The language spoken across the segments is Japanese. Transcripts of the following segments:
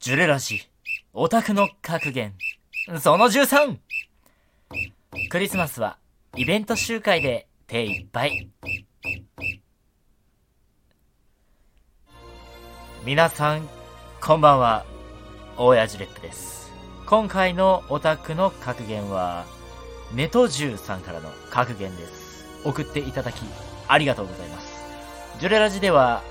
ジュレラジ、オタクの格言、その 13! クリスマスはイベント集会で手いっぱい。皆さん、こんばんは。大谷ジレップです。今回のオタクの格言は、ネトジュさんからの格言です。送っていただき、ありがとうございます。ジュレラジでは、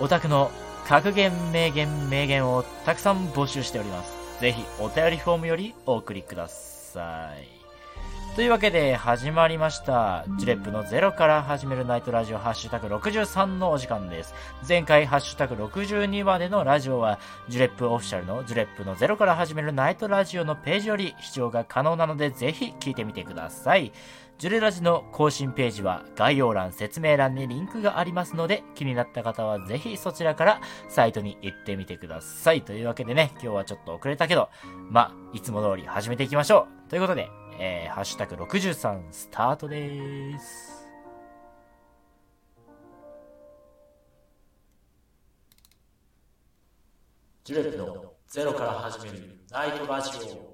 オタクの格言、名言、迷言をたくさん募集しております。ぜひ、お便りフォームよりお送りください。というわけで始まりました。ジュレップのゼロから始めるナイトラジオハッシュタグ63のお時間です。前回ハッシュタグ62までのラジオは、ジュレップオフィシャルのジュレップのゼロから始めるナイトラジオのページより視聴が可能なのでぜひ聞いてみてください。ジュレラジの更新ページは概要欄、説明欄にリンクがありますので気になった方はぜひそちらからサイトに行ってみてください。というわけでね、今日はちょっと遅れたけど、まあ、いつも通り始めていきましょう。ということで、えー、ハッシュタグ63スタートでーす。ジュレップのゼロから始めるナイトラジオ。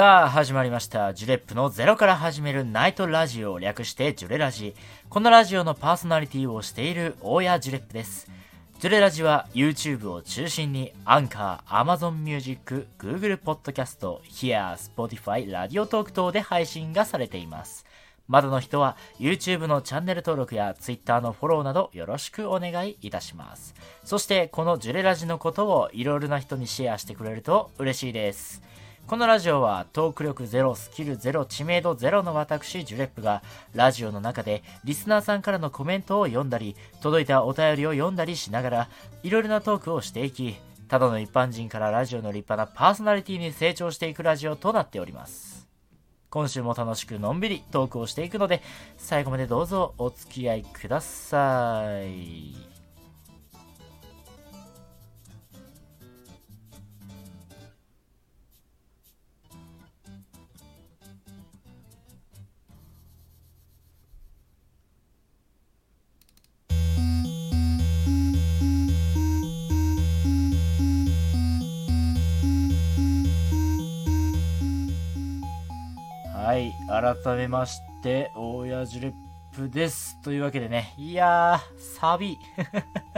さあ、始まりました。ジュレップのゼロから始めるナイトラジオ、略してジュレラジ。このラジオのパーソナリティをしている大谷ジュレップです。ジュレラジは YouTube を中心にアンカー、Amazon Music、Google Podcast、Here、Spotify、ラディオトーク等で配信がされています。まだの人は YouTube のチャンネル登録や Twitter のフォローなどよろしくお願いいたします。そしてこのジュレラジのことをいろいろな人にシェアしてくれると嬉しいです。このラジオはトーク力ゼロ、スキルゼロ、知名度ゼロの私、ジュレップがラジオの中でリスナーさんからのコメントを読んだり、届いたお便りを読んだりしながら、いろいろなトークをしていき、ただの一般人からラジオの立派なパーソナリティに成長していくラジオとなっております。今週も楽しくのんびりトークをしていくので、最後までどうぞお付き合いください。はい、改めまして、大谷ジュレップです。というわけでね、いやー、サビ。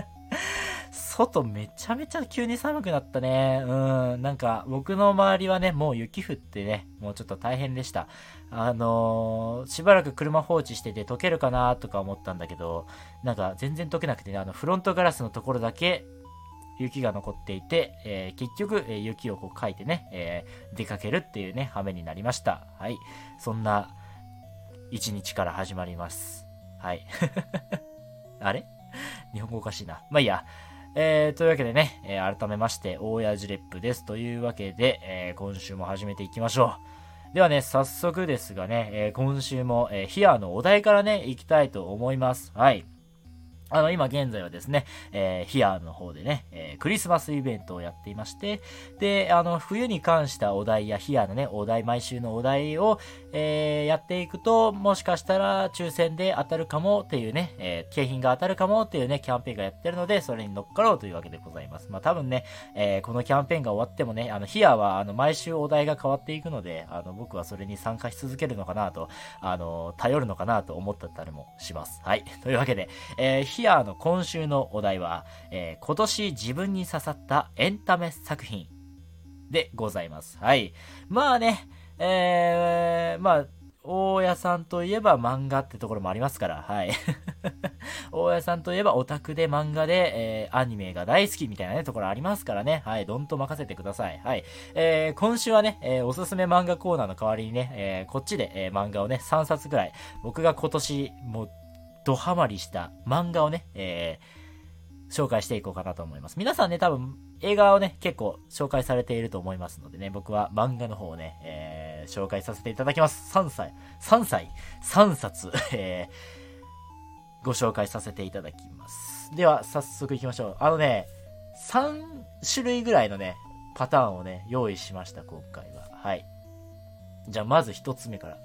外めちゃめちゃ急に寒くなったね。うん、なんか僕の周りはね、もう雪降ってね、もうちょっと大変でした。あのー、しばらく車放置してて溶けるかなとか思ったんだけど、なんか全然溶けなくてね、あのフロントガラスのところだけ雪が残っていて、えー結局、え雪をこうかいてね、えー出かけるっていうね、羽目になりました。はい。そんな一日から始まります。はい。あれ？日本語おかしいな。まあいいや。えー、というわけでね、えー改めまして、大谷ジレップです。というわけで、えー今週も始めていきましょう。ではね、早速ですがね、え今週も、えーヒアのお題からね、行きたいと思います。はい。あの、今現在はですね、えーヒアの方でね、えークリスマスイベントをやっていまして、で、あの、冬に関したお題やヒアのね、お題、毎週のお題を、えーやっていくと、もしかしたら抽選で当たるかもっていうね、えー景品が当たるかもっていうね、キャンペーンがやってるので、それに乗っかろうというわけでございます。まあ多分ね、えーこのキャンペーンが終わってもね、あの、ヒアは、あの、毎週お題が変わっていくので、あの、僕はそれに参加し続けるのかなと、あの、頼るのかなと思ってたりもします。はい。というわけで、えーヒアの今週のお題は、えー今年自分に刺さったエンタメ作品でございます。はい。まあね、えー、まあ、大家さんといえば漫画ってところもありますから、はい。大家さんといえばオタクで漫画で、えーアニメが大好きみたいなね、ところありますからね。はい。どんと任せてください。はい。えー今週はね、えーおすすめ漫画コーナーの代わりにね、えーこっちで、えー漫画をね、3冊ぐらい、僕が今年、もう、ドハマりした漫画をね、えー紹介していこうかなと思います。皆さんね、多分、映画をね、結構紹介されていると思いますのでね、僕は漫画の方をね、えー、紹介させていただきます。3歳、3歳、3冊、えー、ご紹介させていただきます。では、早速行きましょう。あのね、3種類ぐらいのね、パターンをね、用意しました、今回は。はい。じゃあ、まず1つ目から。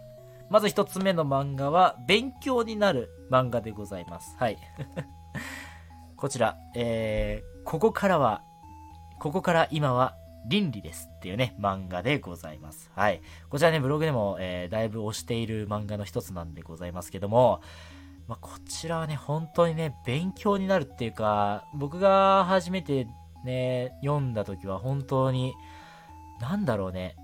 まず1つ目の漫画は、勉強になる漫画でございます。はい。こちら、えー、ここからは、ここから今は倫理ですっていうね、漫画でございます。はい。こちらね、ブログでも、えー、だいぶ推している漫画の一つなんでございますけども、まあ、こちらはね、本当にね、勉強になるっていうか、僕が初めてね、読んだ時は本当に、なんだろうね、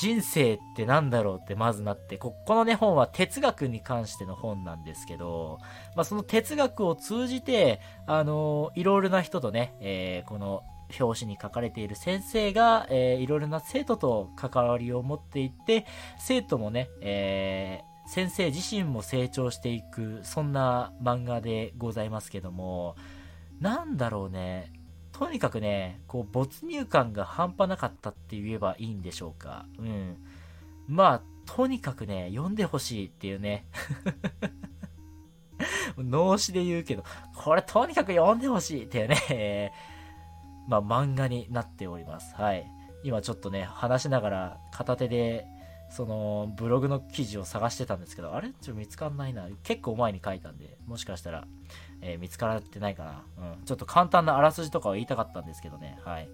人生って何だろうってまずなって、こ、このね、本は哲学に関しての本なんですけど、まあ、その哲学を通じて、あのいろいろな人とね、えー、この表紙に書かれている先生が、えー、いろいろな生徒と関わりを持っていって、生徒もね、えー、先生自身も成長していく、そんな漫画でございますけども、なんだろうね、とにかくね、こう、没入感が半端なかったって言えばいいんでしょうか。うん。まあ、とにかくね、読んでほしいっていうね。脳死で言うけど、これとにかく読んでほしいっていうね、まあ、漫画になっております。はい。今ちょっとね、話しながら片手で、その、ブログの記事を探してたんですけど、あれ？ちょっと見つかんないな。結構前に書いたんで、もしかしたら、えー、見つからってないかな。うん。ちょっと簡単なあらすじとかを言いたかったんですけどね。はい。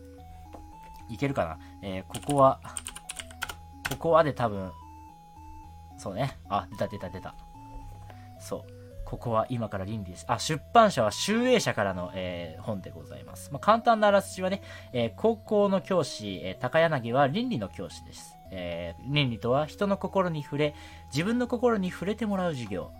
いけるかな。えー、ここは、ここはで多分、そうね。あ、出た出た出た。そう。ここは今から倫理です。あ、出版社は集英社からの、えー、本でございます。まあ、簡単なあらすじはね、えー、高校の教師、えー、高柳は倫理の教師です。え倫理とは人の心に触れ、自分の心に触れてもらう授業。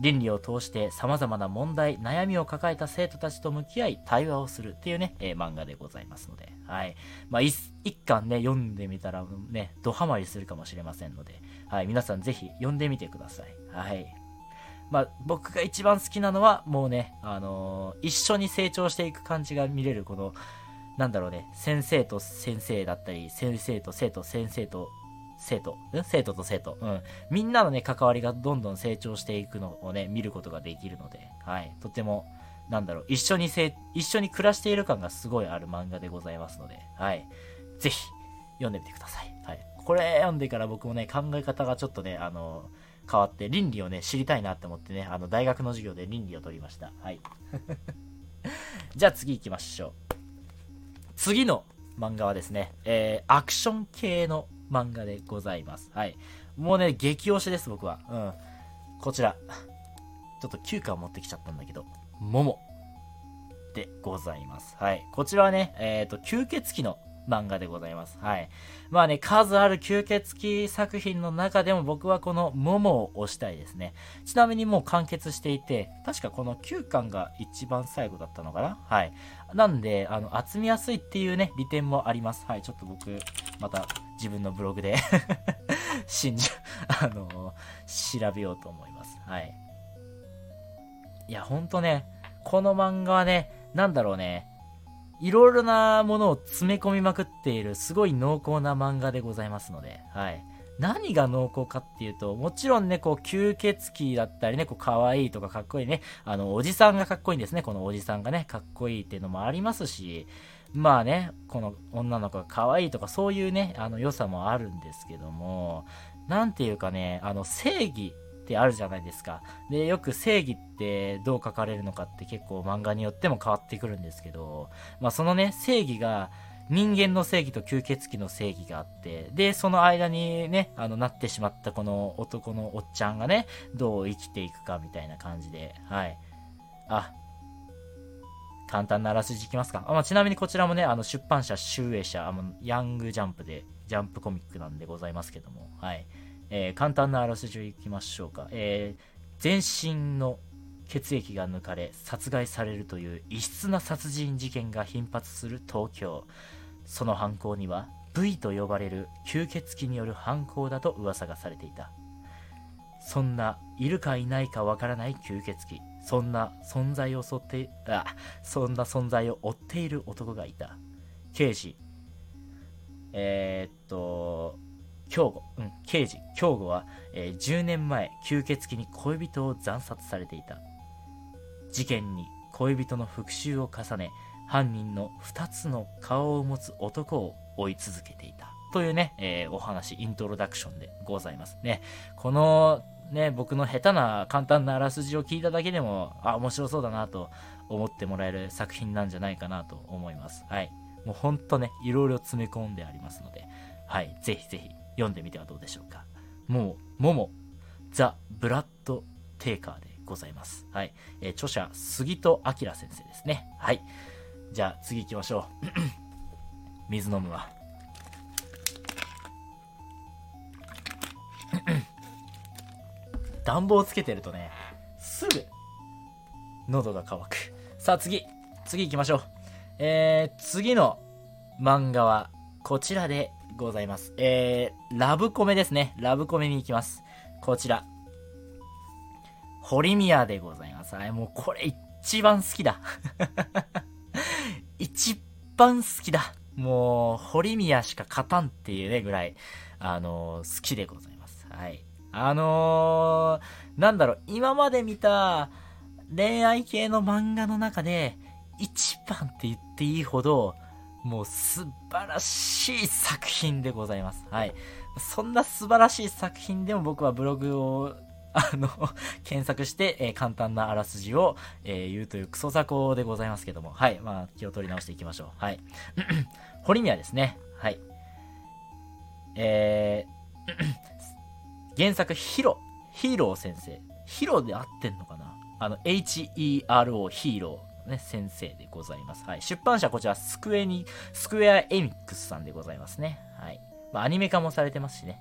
倫理を通して様々な問題、悩みを抱えた生徒たちと向き合い、対話をするっていうね、えー、漫画でございますので、はい。まあ、一巻ね、読んでみたらね、ドハマりするかもしれませんので、はい。皆さんぜひ読んでみてください。はい。まあ、僕が一番好きなのは、もうね、あのー、一緒に成長していく感じが見れる、この、なんだろうね、先生と先生だったり、先生と生徒、先生と生徒、生徒と生徒、うん。みんなのね、関わりがどんどん成長していくのをね、見ることができるので、はい。とても、なんだろう、一緒にせ、一緒に暮らしている感がすごいある漫画でございますので、はい。ぜひ、読んでみてください。はい。これ読んでから僕もね、考え方がちょっとね、あの、変わって、倫理をね、知りたいなって思ってね、あの、大学の授業で倫理を取りました。はい。じゃあ次行きましょう。次の漫画はですね、えー、アクション系の漫画でございます。はい。もうね、激推しです、僕は。うん。こちら。ちょっと9巻持ってきちゃったんだけど、ももでございます。はい。こちらはね、えっ、ー、と、吸血鬼の漫画でございます。はい。まあね、数ある吸血鬼作品の中でも僕はこのモモを推したいですね。ちなみにもう完結していて、確かこの9巻が一番最後だったのかな？はい。なんで、あの、集めやすいっていうね、利点もあります。はい。ちょっと僕、また自分のブログで 信じ、あのー、調べようと思います。はい。いや、ほんとね、この漫画はね、なんだろうね、いろいろなものを詰め込みまくっている、すごい濃厚な漫画でございますので、はい。何が濃厚かっていうと、もちろんね、こう、吸血鬼だったりね、こう、可愛いとかかっこいいね、あの、おじさんがかっこいいんですね、このおじさんがね、かっこいいっていうのもありますし、まあね、この女の子が可愛いとかそういうね、あの良さもあるんですけども、なんていうかね、あの正義ってあるじゃないですか。で、よく正義ってどう書かれるのかって結構漫画によっても変わってくるんですけど、まあそのね、正義が人間の正義と吸血鬼の正義があって、で、その間にね、あの、なってしまったこの男のおっちゃんがね、どう生きていくかみたいな感じで、はい。あ、簡単なあらすじいきますか。あまあ、ちなみにこちらもね、あの出版社、集英社、あのヤングジャンプで、ジャンプコミックなんでございますけども、はい。えー、簡単なあらすじをいきましょうか。えー、全身の血液が抜かれ殺害されるという異質な殺人事件が頻発する東京。その犯行には V と呼ばれる吸血鬼による犯行だと噂がされていた。そんないるかいないかわからない吸血鬼。そんな存在を襲って、あ、そんな存在を追っている男がいた。刑事。えー、っと、京吾、うん、刑事、京吾は、えー、10年前、吸血鬼に恋人を惨殺されていた。事件に恋人の復讐を重ね、犯人の2つの顔を持つ男を追い続けていた。というね、えー、お話、イントロダクションでございますね。このね、僕の下手な簡単なあらすじを聞いただけでも、あ、面白そうだなと思ってもらえる作品なんじゃないかなと思います。はい。もうほんとね、いろいろ詰め込んでありますので、はい。ぜひぜひ読んでみてはどうでしょうか。もう、もも、ザ・ブラッド・テーカーでございます。はい。えー、著者、杉戸明先生ですね。はい。じゃあ次行きましょう。水飲むわ。暖房つけてるとね、すぐ、喉が渇く。さあ次、次行きましょう。えー、次の漫画は、こちらでございます。えー、ラブコメですね。ラブコメに行きます。こちら。堀宮でございます。はい、もうこれ一番好きだ。一番好きだ。もう、堀宮しか勝たんっていうね、ぐらい、あのー、好きでございます。はい。あのー、なんだろう、今まで見た恋愛系の漫画の中で、一番って言っていいほど、もう素晴らしい作品でございます。はい。そんな素晴らしい作品でも僕はブログを、あの、検索して、えー、簡単なあらすじを、えー、言うというクソ雑魚でございますけども、はい。まあ、気を取り直していきましょう。はい。堀宮ですね。はい。えー、原作ヒロ、ヒーロー先生。ヒロで合ってんのかな？あの、H-E-R-O ヒーロー、ね、先生でございます。はい。出版社こちら、スクエニ、スクエアエミックスさんでございますね。はい。まあ、アニメ化もされてますしね。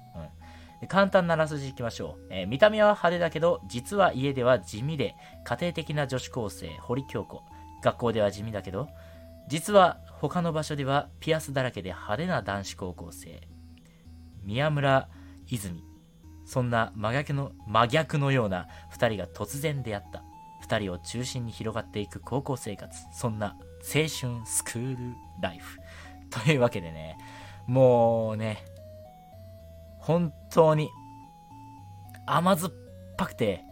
うん。簡単なあらすじいきましょう、えー、見た目は派手だけど、実は家では地味で、家庭的な女子高生、堀京子。学校では地味だけど、実は他の場所ではピアスだらけで派手な男子高校生。宮村泉。そんな真逆の、真逆のような二人が突然出会った。二人を中心に広がっていく高校生活。そんな青春スクールライフ。というわけでね、もうね、本当に甘酸っぱくて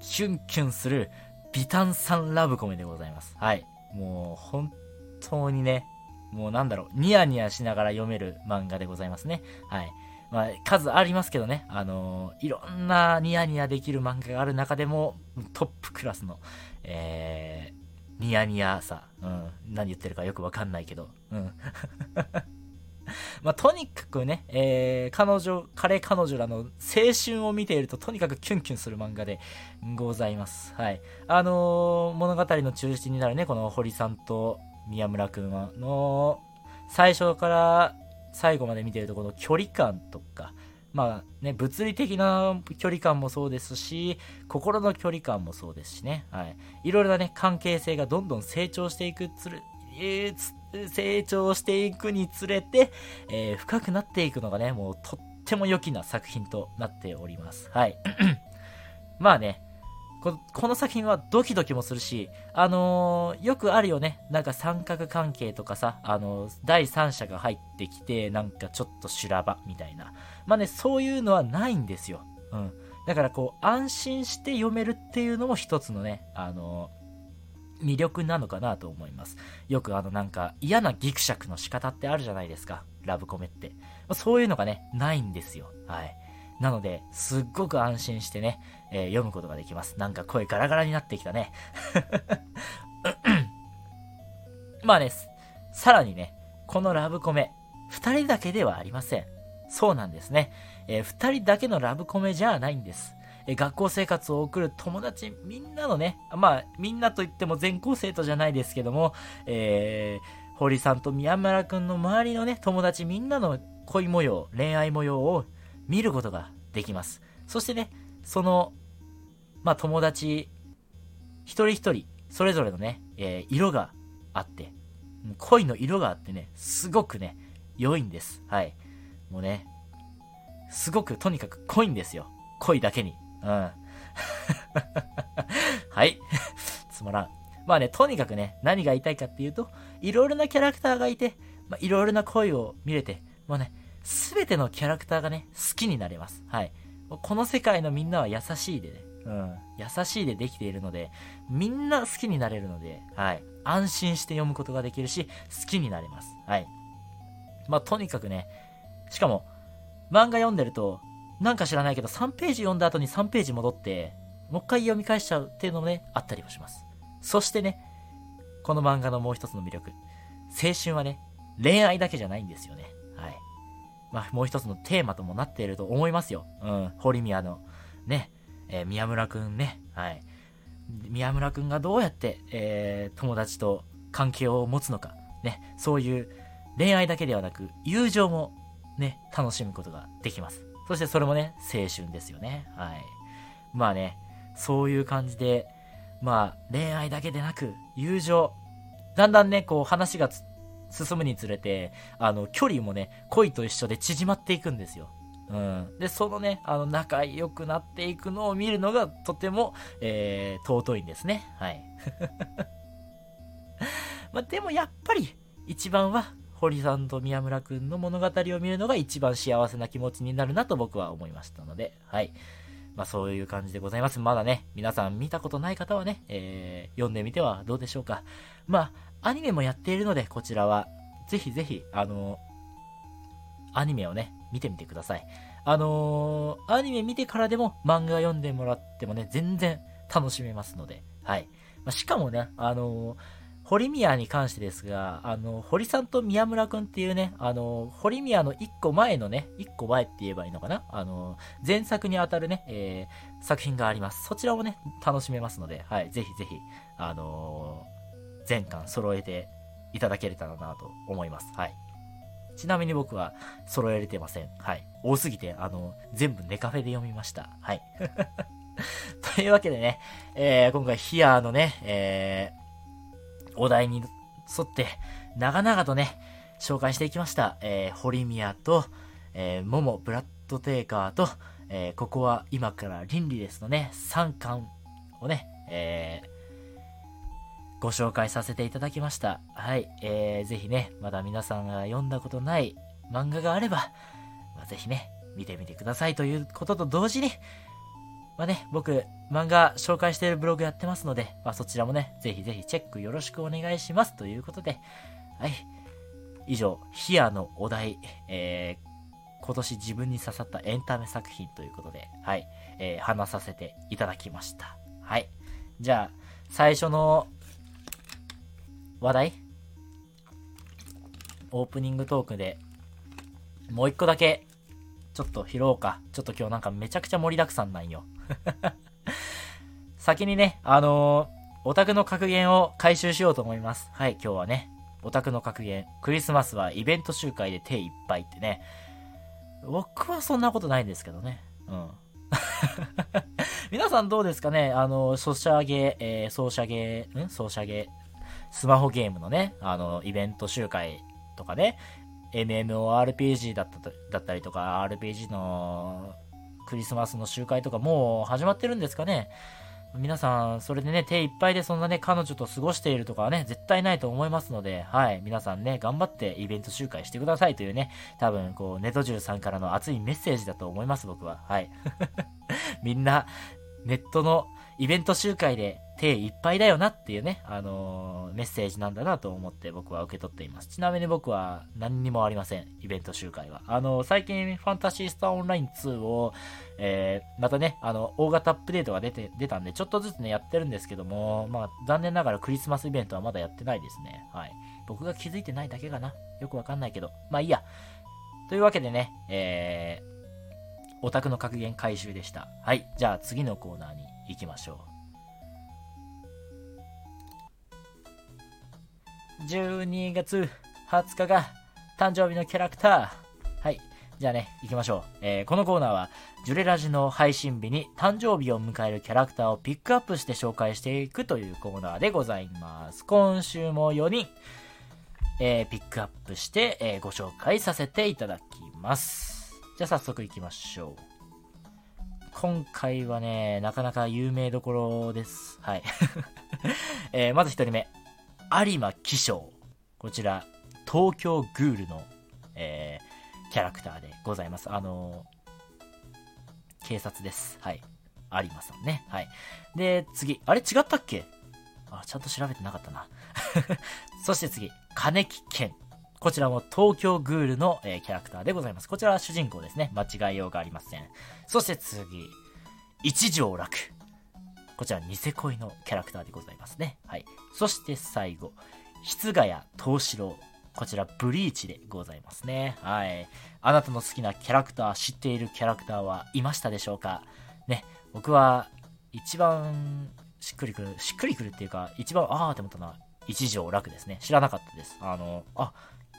キュンキュンするビタンさんラブコメでございます。はい。もう本当にね、もうなんだろう、ニヤニヤしながら読める漫画でございますね。はい。まあ、数ありますけどね、あのー、いろんなニヤニヤできる漫画がある中でも、トップクラスの、えー、ニヤニヤさ、うん、何言ってるかよくわかんないけど、うん。まあ、とにかくね、えー、彼女、彼彼女らの青春を見ていると、とにかくキュンキュンする漫画でございます。はい。あのー、物語の中心になるね、この堀さんと宮村くんはの、最初から最後まで見てるとこの距離感とか、まあね、物理的な距離感もそうですし、心の距離感もそうですしね、はい。いろいろなね、関係性がどんどん成長していくつる、えー、成長していくにつれて、えー、深くなっていくのがね、もうとっても良きな作品となっております。はい。まあね、この作品はドキドキもするし、あのー、よくあるよね。なんか三角関係とかさ、あのー、第三者が入ってきて、なんかちょっと修羅場みたいな。まあね、そういうのはないんですよ。うん。だからこう、安心して読めるっていうのも一つのね、あのー、魅力なのかなと思います。よくあのなんか嫌なギクシャクの仕方ってあるじゃないですか。ラブコメって。そういうのがね、ないんですよ。はい。なので、すっごく安心してね、えー、読むことができます。なんか声ガラガラになってきたね。まあね、さらにね、このラブコメ、二人だけではありません。そうなんですね。えー、二人だけのラブコメじゃないんです。え、学校生活を送る友達みんなのね、まあ、みんなといっても全校生徒じゃないですけども、えー、堀さんと宮村くんの周りのね、友達みんなの恋模様、恋愛模様を見ることができます。そしてね、その、まあ、友達、一人一人、それぞれのね、えー、色があって、恋の色があってね、すごくね、良いんです。はい。もうね、すごくとにかく濃いんですよ。恋だけに。うん。はい。つまらん。まあね、とにかくね、何が言いたいかっていうと、いろいろなキャラクターがいて、まあ、いろいろな恋を見れて、まあね、すべてのキャラクターがね、好きになれます。はい。この世界のみんなは優しいでね、うん、優しいでできているので、みんな好きになれるので、はい。安心して読むことができるし、好きになれます。はい。まあ、とにかくね、しかも、漫画読んでると、なんか知らないけど、3ページ読んだ後に3ページ戻って、もう一回読み返しちゃうっていうのもね、あったりもします。そしてね、この漫画のもう一つの魅力。青春はね、恋愛だけじゃないんですよね。はい。まあ、もう一つのテーマともなっていると思いますよ。うん。堀宮の、ね、えー、宮村くんね。はい。宮村くんがどうやって、えー、友達と関係を持つのか。ね。そういう恋愛だけではなく、友情もね、楽しむことができます。そしてそれもね、青春ですよね。はい。まあね、そういう感じで、まあ、恋愛だけでなく、友情。だんだんね、こう話が進むにつれて、あの、距離もね、恋と一緒で縮まっていくんですよ。うん。で、そのね、あの、仲良くなっていくのを見るのがとても、えー、尊いんですね。はい。まあ、でもやっぱり、一番は、堀さんと宮村くんの物語を見るのが一番幸せな気持ちになるなと僕は思いましたので、はい。まあそういう感じでございます。まだね、皆さん見たことない方はね、えー、読んでみてはどうでしょうか。まあ、アニメもやっているので、こちらは、ぜひぜひ、あのアニメをね、見てみてください。あのー、アニメ見てからでも漫画読んでもらってもね、全然楽しめますので、はい。まあ、しかもね、あのー堀宮に関してですが、あの、堀さんと宮村くんっていうね、あの、堀宮の一個前のね、一個前って言えばいいのかなあの、前作にあたるね、えー、作品があります。そちらをね、楽しめますので、はい、ぜひぜひ、あのー、全巻揃えていただけれたらなと思います。はい。ちなみに僕は揃えれてません。はい。多すぎて、あの、全部ネカフェで読みました。はい。というわけでね、えー、今回ヒアーのね、えー、お題に沿って、長々とね、紹介していきました。えー、堀宮と、えー、モモ、ブラッドテーカーと、えー、ここは今から倫理ですのね、3巻をね、えー、ご紹介させていただきました。はい。えー、ぜひね、まだ皆さんが読んだことない漫画があれば、まあ、ぜひね、見てみてくださいということと同時に、まあね、僕、漫画紹介しているブログやってますので、まあそちらもね、ぜひぜひチェックよろしくお願いしますということで、はい。以上、ヒアのお題、えー、今年自分に刺さったエンタメ作品ということで、はい、えー、話させていただきました。はい。じゃあ、最初の話題？オープニングトークで、もう一個だけ、ちょっと拾おうか。ちょっと今日なんかめちゃくちゃ盛りだくさんなんよ。先にね、あのー、オタクの格言を回収しようと思います。はい、今日はね、オタクの格言。クリスマスはイベント集会で手いっぱいってね。僕はそんなことないんですけどね。うん。皆さんどうですかね？あの、ソシャゲ、えー、ソーシャゲ、ん？ソーシャゲ、スマホゲームのね、あの、イベント集会とかね、MMORPG だっただったりとか、RPG のクリスマスの集会とかもう始まってるんですかね皆さん、それでね、手いっぱいでそんなね、彼女と過ごしているとかはね、絶対ないと思いますので、はい、皆さんね、頑張ってイベント集会してくださいというね、多分、こう、ネトジュさんからの熱いメッセージだと思います、僕は。はい。みんな、ネットのイベント集会で手いっぱいだよなっていうね、あのー、メッセージなんだなと思って僕は受け取っています。ちなみに僕は何にもありません。イベント集会は。あのー、最近ファンタシースターオンライン2を、えー、またね、あの、大型アップデートが出て、出たんで、ちょっとずつね、やってるんですけども、まあ、残念ながらクリスマスイベントはまだやってないですね。はい。僕が気づいてないだけかな。よくわかんないけど。まあいいや。というわけでね、えー、オタクの格言回収でした。はい。じゃあ次のコーナーに行きましょう。12月20日が誕生日のキャラクター。はい。じゃあね、行きましょう。えー、このコーナーは、ジュレラジの配信日に誕生日を迎えるキャラクターをピックアップして紹介していくというコーナーでございます。今週も4人、えー、ピックアップして、えー、ご紹介させていただきます。じゃあ早速行きましょう。今回はね、なかなか有名どころです。はい。えー、まず1人目。有馬気象。こちら、東京グールの、えーキャラクターでございます。あの警察です。はい。有馬さんね。はい。で、次。あれ？違ったっけ？あ、ちゃんと調べてなかったな。そして次。金木健。こちらも東京グールの、えー、キャラクターでございます。こちらは主人公ですね。間違いようがありません。そして次。一条楽。こちらニセ恋のキャラクターでございますね。はい。そして最後。筆ヶ谷東四郎。こちらブリーチでございますね。はい。あなたの好きなキャラクター、知っているキャラクターはいましたでしょうか？ね。僕は一番しっくりくる、しっくりくるっていうか、一番あーって思ったのは一条楽ですね。知らなかったです。あの、あ、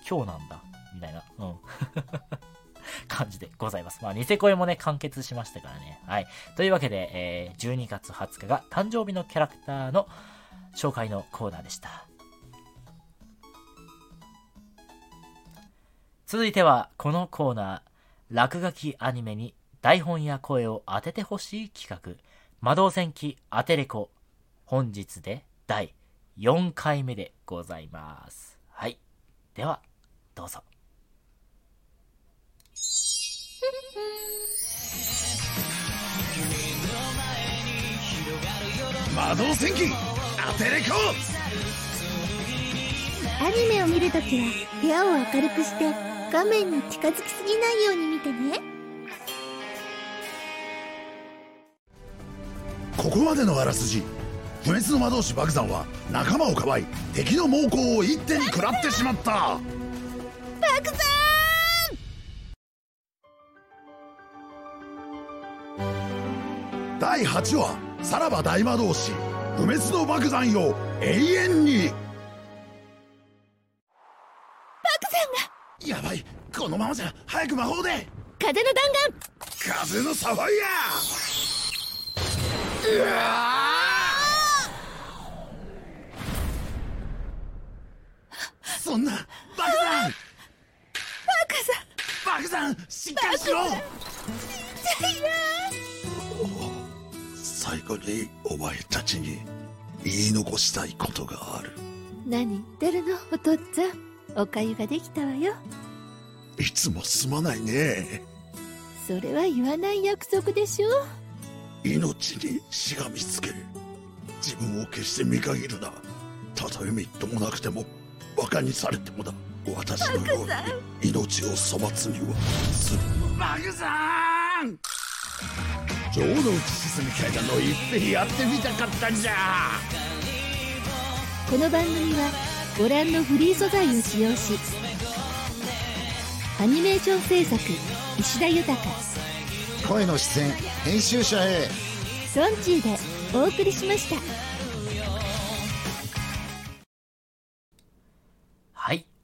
今日なんだ。みたいな。うん。感じでございます。まあ、ニセ恋もね、完結しましたからね。はい。というわけで、えー、12月20日が誕生日のキャラクターの紹介のコーナーでした。続いては、このコーナー、落書きアニメに台本や声を当ててほしい企画、魔導戦記アテレコ、本日で第4回目でございます。はい。では、どうぞ。魔導戦記アテレコ。アニメを見るときは部屋を明るくして画面に近づきすぎないように見てね。ここまでのあらすじ不滅の魔導士爆山は仲間をかばい敵の猛攻を一手に食らってしまった。爆山第8話さらば大魔導士不滅の爆山よ永遠に。爆山が。やばいこのままじゃ早く魔法で。風の弾丸。風のサファイアうわそんな爆弾。爆山爆山しっかりしろ最後にお前たちに言い残したいことがある。何言ってるのお父っつぁん。おかゆができたわよ。いつもすまないね。それは言わない約束でしょ。命にしがみつけ。自分を決して見限るな。たとえみっともなくても馬鹿にされてもだ。私のように命を粗末には。するバグさんちょうど浮き沈み階段のいっぺんやってみたかったんじゃこの番組はご覧のフリー素材を使用しアニメーション制作石田豊声の出演編集者 A ソンチーでお送りしました。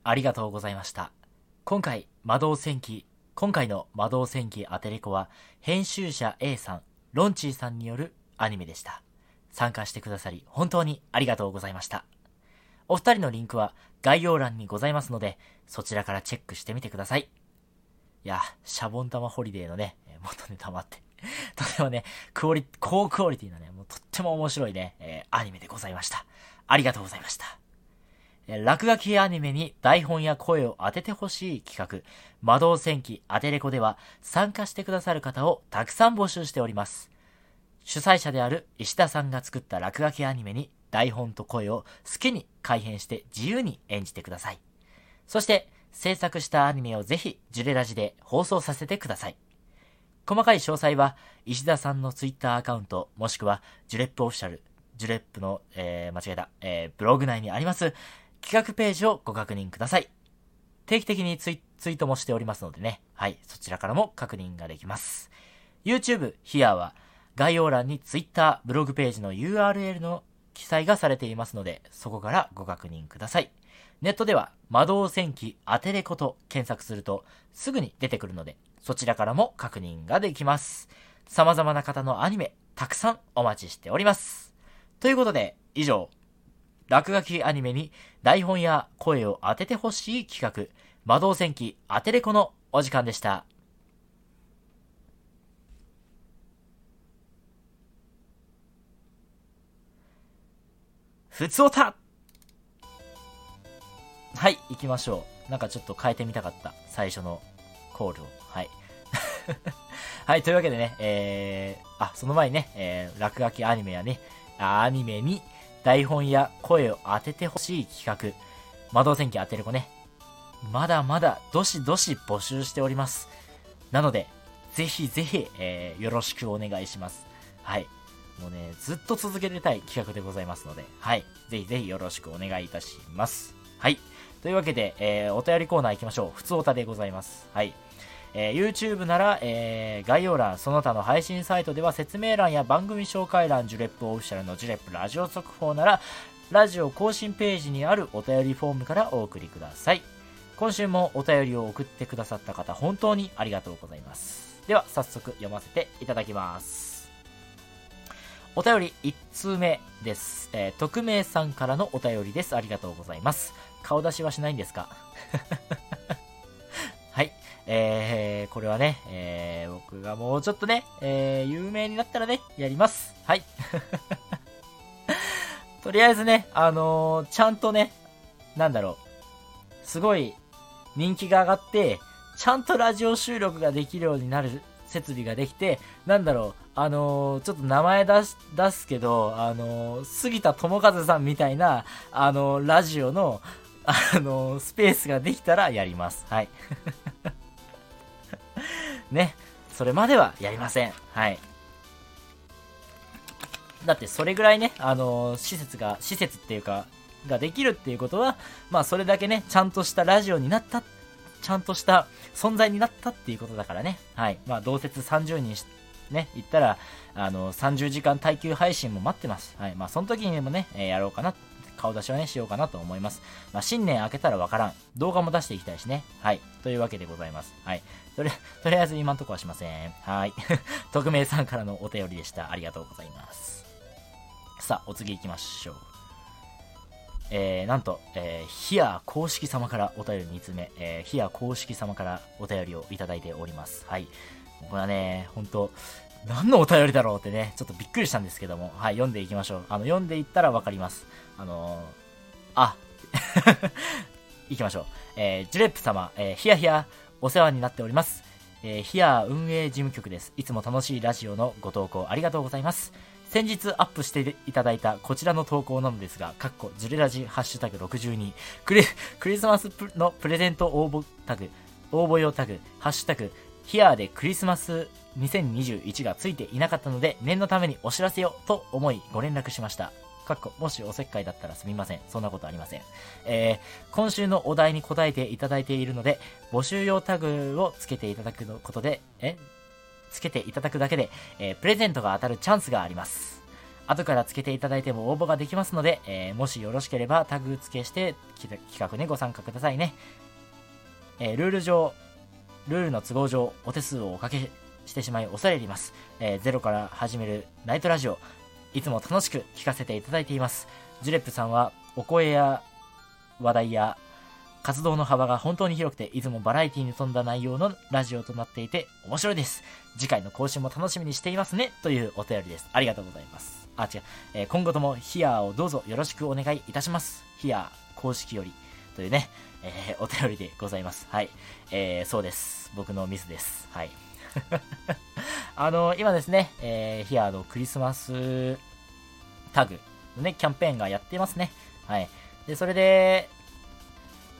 ありがとうございました。今回、魔導戦記、今回の魔導戦記アテレコは、編集者 A さん、ロンチーさんによるアニメでした。参加してくださり、本当にありがとうございました。お二人のリンクは概要欄にございますので、そちらからチェックしてみてください。いや、シャボン玉ホリデーのね、元ネタもあって、とてもね、クオリ、高クオリティなね、もうとっても面白いね、えー、アニメでございました。ありがとうございました。落書きアニメに台本や声を当ててほしい企画、魔導戦記アテレコでは参加してくださる方をたくさん募集しております。主催者である石田さんが作った落書きアニメに台本と声を好きに改変して自由に演じてください。そして制作したアニメをぜひジュレラジで放送させてください。細かい詳細は石田さんのツイッターアカウントもしくはジュレップオフィシャル、ジュレップの、えー、間違えた、えー、ブログ内にあります企画ページをご確認ください。定期的にツイートもしておりますのでね。はい。そちらからも確認ができます。YouTube、Here は概要欄に Twitter、ブログページの URL の記載がされていますので、そこからご確認ください。ネットでは魔導戦記アテレコと検索するとすぐに出てくるので、そちらからも確認ができます。様々な方のアニメ、たくさんお待ちしております。ということで、以上、落書きアニメに台本や声を当ててほしい企画、魔導戦記アテレコのお時間でした。ふつおたはい、行きましょう。なんかちょっと変えてみたかった。最初のコールを。はい。はい、というわけでね、えー、あ、その前にね、えー、落書きアニメやね、アニメに台本や声を当ててほしい企画、魔導戦記当てる子ね、まだまだどしどし募集しております。なので、ぜひぜひ、えー、よろしくお願いします。はい。もうね、ずっと続けてたい企画でございますので、はい。ぜひぜひよろしくお願いいたします。はい。というわけで、えー、お便りコーナー行きましょう。普通おたでございます。はい。えー、YouTube なら、えー、概要欄、その他の配信サイトでは説明欄や番組紹介欄、ジュレップオフィシャルのジュレップラジオ速報なら、ラジオ更新ページにあるお便りフォームからお送りください。今週もお便りを送ってくださった方、本当にありがとうございます。では、早速読ませていただきます。お便り1通目です。えー、匿名さんからのお便りです。ありがとうございます。顔出しはしないんですか？えー、これはね、えー、僕がもうちょっとね、えー、有名になったらね、やります。はい。とりあえずね、あのー、ちゃんとね、なんだろう、すごい人気が上がって、ちゃんとラジオ収録ができるようになる設備ができて、なんだろう、あのー、ちょっと名前出す、出すけど、あのー、杉田智和さんみたいな、あのー、ラジオの、あのスペースができたらやります。はい。ね。それまではやりません。はい。だってそれぐらいね、あの施設が、施設っていうか、ができるっていうことは、まあそれだけね、ちゃんとしたラジオになった、ちゃんとした存在になったっていうことだからね。はい。まあ同説30人ね、言ったら、あの、30時間耐久配信も待ってます。はい。まあその時にもね、えー、やろうかな顔出しはね、しようかなと思います。まあ、新年明けたらわからん。動画も出していきたいしね。はい。というわけでございます。はい。とり、とりあえず今んとこはしません。はい。匿名さんからのお便りでした。ありがとうございます。さあ、お次行きましょう。えー、なんと、えー、ヒア公式様からお便り2つ目、えー、ヒア公式様からお便りをいただいております。はい。これはね、本当何のお便りだろうってね、ちょっとびっくりしたんですけども、はい、読んでいきましょう。あの、読んでいったらわかります。あのー、あ、いきましょう。えー、ジュレップ様、えー、ヒヤヒヤ、お世話になっております。えー、ヒヤ運営事務局です。いつも楽しいラジオのご投稿ありがとうございます。先日アップしていただいたこちらの投稿なのですが、かっこジュレラジハッシュタグ62、クリクリスマスのプレゼント応募タグ、応募用タグ、ハッシュタグ、ヒアでクリスマス2021がついていなかったので、念のためにお知らせよと思いご連絡しました。かっこ、もしおせっかいだったらすみません。そんなことありません。えー、今週のお題に答えていただいているので、募集用タグをつけていただくことで、えつけていただくだけで、えー、プレゼントが当たるチャンスがあります。後からつけていただいても応募ができますので、えー、もしよろしければタグ付けして企画にご参加くださいね。えー、ルール上、ルールの都合上、お手数をおかけしてしまい恐れ入ります。えー、ゼロから始めるナイトラジオ、いつも楽しく聞かせていただいています。ジュレップさんはお声や話題や活動の幅が本当に広くて、いつもバラエティに富んだ内容のラジオとなっていて面白いです。次回の更新も楽しみにしていますね。というお便りです。ありがとうございます。あ、違う。えー、今後ともヒアをどうぞよろしくお願いいたします。ヒア公式より。というね、えー、お便りでございます。はい。えー、そうです。僕のミスです。はい。あの、今ですね、えー、ヒアのクリスマスタグのね、キャンペーンがやってますね。はい。で、それで、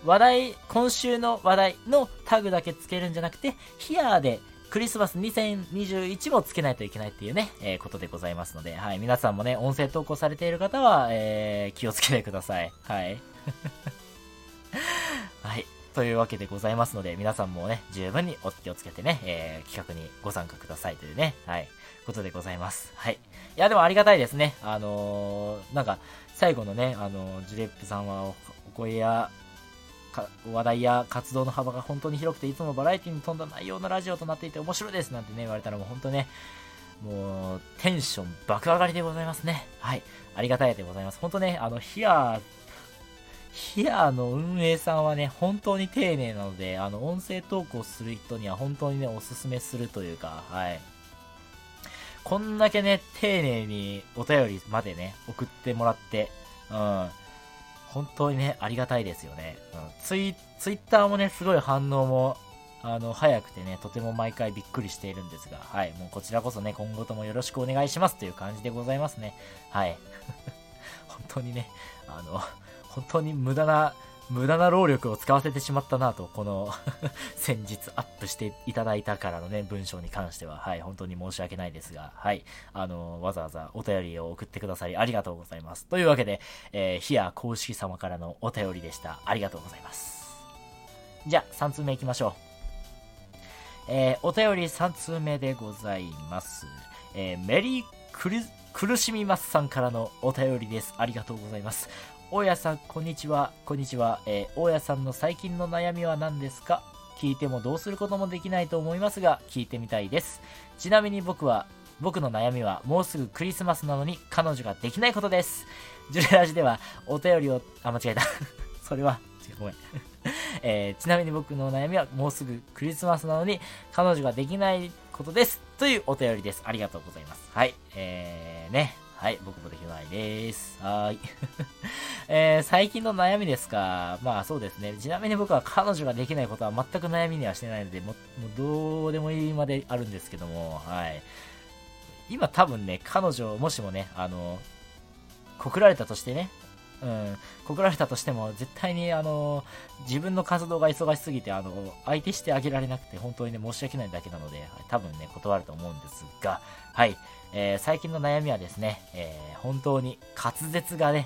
話題、今週の話題のタグだけつけるんじゃなくて、ヒアでクリスマス2021もつけないといけないっていうね、えー、ことでございますので、はい。皆さんもね、音声投稿されている方は、えー、気をつけてください。はい。というわけでございますので、皆さんもね、十分にお気をつけてね、えー、企画にご参加くださいというね、はい、ことでございます。はい。いや、でもありがたいですね。あのー、なんか、最後のね、あの、ジュレップさんはお声や、話題や活動の幅が本当に広くて、いつもバラエティに富んだ内容のラジオとなっていて面白いですなんてね、言われたらもう本当ね、もう、テンション爆上がりでございますね。はい。ありがたいでございます。本当ね、あの、ヒアヒアの運営さんはね、本当に丁寧なので、あの、音声投稿する人には本当にね、おすすめするというか、はい。こんだけね、丁寧にお便りまでね、送ってもらって、うん。本当にね、ありがたいですよね。うん。ツイ、ツイッターもね、すごい反応も、あの、早くてね、とても毎回びっくりしているんですが、はい、もうこちらこそね、今後ともよろしくお願いしますという感じでございますね。はい。本当にね、あの、本当に無駄な、無駄な労力を使わせてしまったなと、この 先日アップしていただいたからのね、文章に関しては、はい、本当に申し訳ないですが、はい、あの、わざわざお便りを送ってくださりありがとうございます。というわけで、えー、ヒア公式様からのお便りでした。ありがとうございます。じゃあ、3通目行きましょう。えー、お便り3通目でございます。えー、メリークル、苦しみますさんからのお便りです。ありがとうございます。大家さん、こんにちは。こんにちは。えー、大家さんの最近の悩みは何ですか？聞いてもどうすることもできないと思いますが、聞いてみたいです。ちなみに僕は、僕の悩みはもうすぐクリスマスなのに彼女ができないことです。ジュレラジではお便りを、あ、間違えた。それは、違う、ごめん。えー、ちなみに僕の悩みはもうすぐクリスマスなのに彼女ができないことです。というお便りです。ありがとうございます。はい。えー、ね。はい、僕もできないです。はーい。えー、最近の悩みですか？まあそうですね。ちなみに僕は彼女ができないことは全く悩みにはしてないので、ももうどうでもいいまであるんですけども、はい。今多分ね、彼女、もしもね、あの、告られたとしてね、うん、告られたとしても、絶対に、あの、自分の活動が忙しすぎて、あの、相手してあげられなくて、本当にね、申し訳ないだけなので、多分ね、断ると思うんですが、はい。えー、最近の悩みはですね、えー、本当に滑舌がね、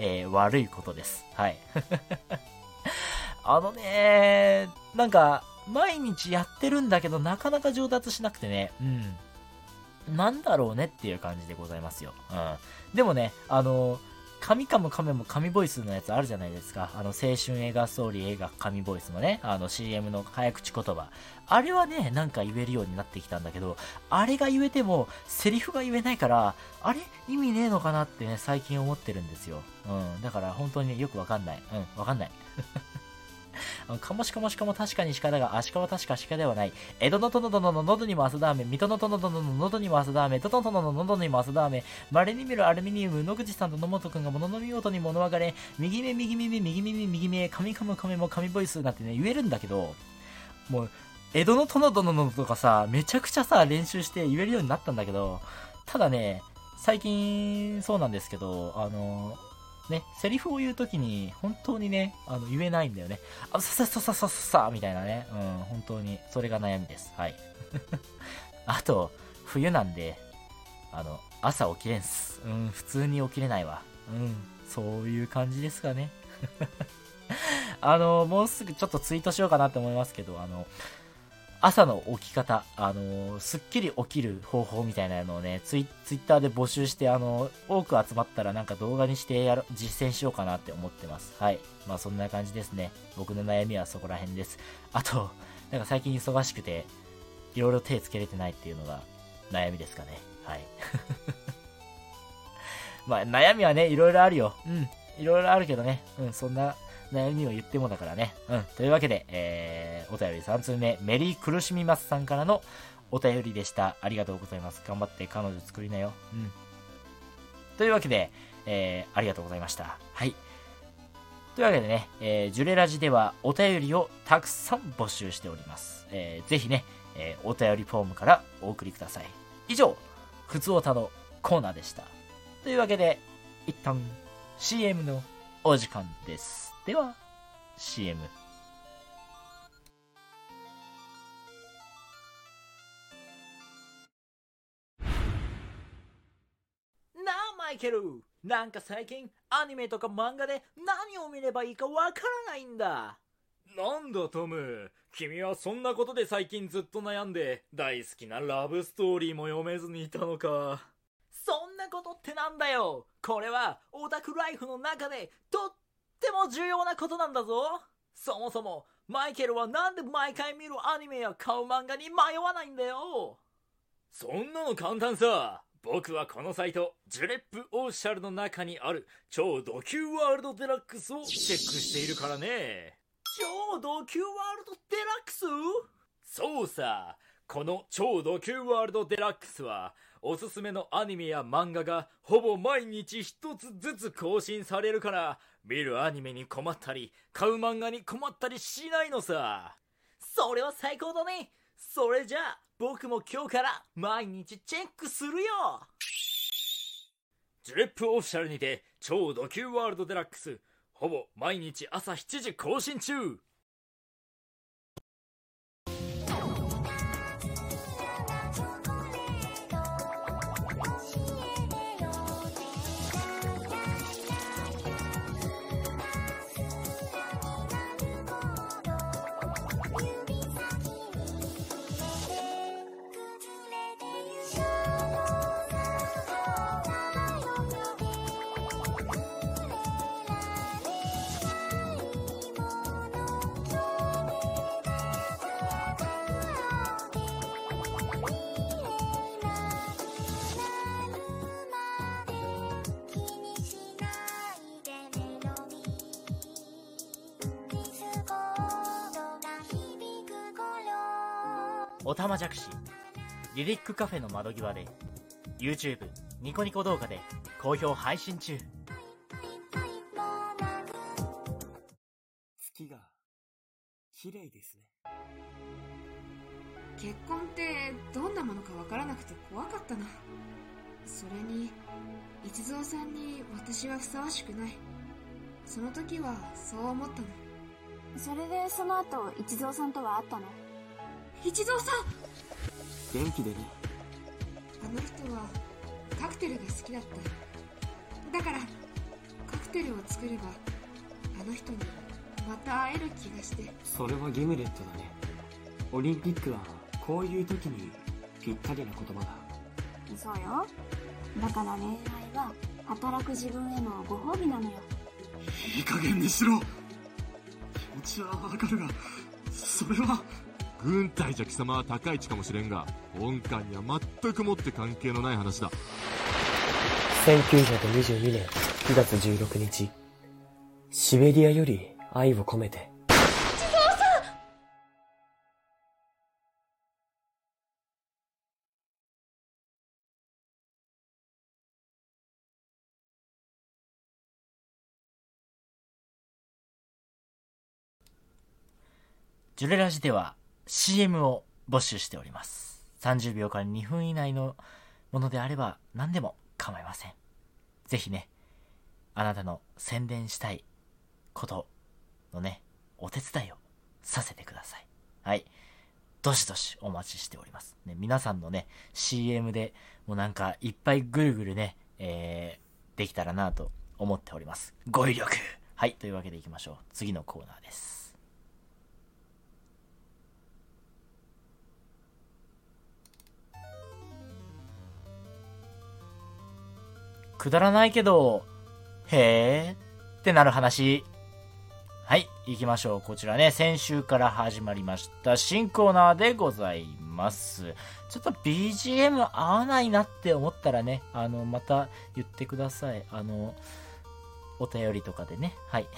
えー、悪いことです。はい。あのねなんか、毎日やってるんだけど、なかなか上達しなくてね、うん。なんだろうねっていう感じでございますよ。うん。でもね、あの神かも亀も神ボイスのやつあるじゃないですか。あの、青春映画ストーリー映画神ボイスのね、あの CM の早口言葉。あれはね、なんか言えるようになってきたんだけど、あれが言えても、セリフが言えないから、あれ？意味ねえのかなってね、最近思ってるんですよ。うん。だから本当によくわかんない。うん、わかんない。かもしかもしかも確かに鹿だが、足利は確か鹿ではない。江戸の殿殿の喉にも汗だめ、水戸の殿殿の喉にも汗だめ、戸の殿の喉にも汗だめ、稀に見るアルミニウム、野口さんと野本くんが物の見事に物分かれ、右目、右耳、右耳、右目、神かむ亀も神ボイスなんてね、言えるんだけど、もう、江戸の殿殿のとかさ、めちゃくちゃさ、練習して言えるようになったんだけど、ただね、最近、そうなんですけど、あのね、セリフを言うときに、本当にね、あの、言えないんだよね。あ、さささささささみたいなね。うん、本当に、それが悩みです。はい。あと、冬なんで、あの、朝起きれんす。うん、普通に起きれないわ。うん、そういう感じですかね。あの、もうすぐちょっとツイートしようかなって思いますけど、あの、朝の起き方、あのー、すっきり起きる方法みたいなのをね、ツイツイッターで募集して、あのー、多く集まったらなんか動画にしてやる、実践しようかなって思ってます。はい。まあそんな感じですね。僕の悩みはそこら辺です。あと、なんか最近忙しくて、いろいろ手つけれてないっていうのが悩みですかね。はい。まあ悩みはね、いろいろあるよ。うん。いろいろあるけどね。うん、そんな悩みを言ってもだからね。うん。というわけで、えー、お便り3通目、メリー苦しみますさんからのお便りでした。ありがとうございます。頑張って彼女作りなよ。うん。というわけで、えー、ありがとうございました。はい。というわけでね、えー、ジュレラジではお便りをたくさん募集しております。えー、ぜひね、えー、お便りフォームからお送りください。以上、ふつおたのコーナーでした。というわけで、一旦 CM のお時間です。では CM なあマイケル。なんか最近アニメとか漫画で何を見ればいいかわからないんだ。なんだトム。君はそんなことで最近ずっと悩んで大好きなラブストーリーも読めずにいたのか。そんなことってなんだよ。これはオタクライフの中でとっっても重要なことなんだぞ。そもそもマイケルはなんで毎回見るアニメや買う漫画に迷わないんだよ。そんなの簡単さ。僕はこのサイトジュレップオーシャルの中にある超ド級ワールドデラックスをチェックしているからね。超ド級ワールドデラックス？そうさ。この超ド級ワールドデラックスはおすすめのアニメや漫画がほぼ毎日一つずつ更新されるから見るアニメに困ったり買う漫画に困ったりしないのさ。そそれは最高だね。それじゃあ僕も今日から毎日チェックするよ。ジュレップオフィシャルにて超ド級ワールドデラックス。ほぼ毎日朝7時更新中リリックカフェの窓際で、YouTube、ニコニコ動画で好評配信中。月が綺麗ですね。結婚ってどんなものかわからなくて怖かったな。それに一蔵さんに私はふさわしくない。その時はそう思ったの。それでその後一蔵さんとは会ったの？一蔵さん元気でね。あの人はカクテルが好きだった。だからカクテルを作ればあの人にまた会える気がして。それはギムレットだね。オリンピックはこういう時にぴったりな言葉だ。そうよ。だから恋愛は働く自分へのご褒美なのよ。いい加減にしろ。気持ちはわかるがそれは軍隊じゃ貴様は高い地かもしれんが本艦には全くもって関係のない話だ。1922年9月16日シベリアより愛を込めて。ジュレラジでは CM を募集しております。30秒から2分以内のものであれば何でも構いません。ぜひね、あなたの宣伝したいことのね、お手伝いをさせてください。はい。どしどしお待ちしております。ね、皆さんのね、CM でもうなんかいっぱいぐるぐるね、えー、できたらなと思っております。ご威力はい。というわけでいきましょう。次のコーナーです。くだらないけど、へーってなる話。はい、行きましょう。こちらね、先週から始まりました新コーナーでございます。ちょっと BGM 合わないなって思ったらね、あの、また言ってください。あの、お便りとかでね。はい。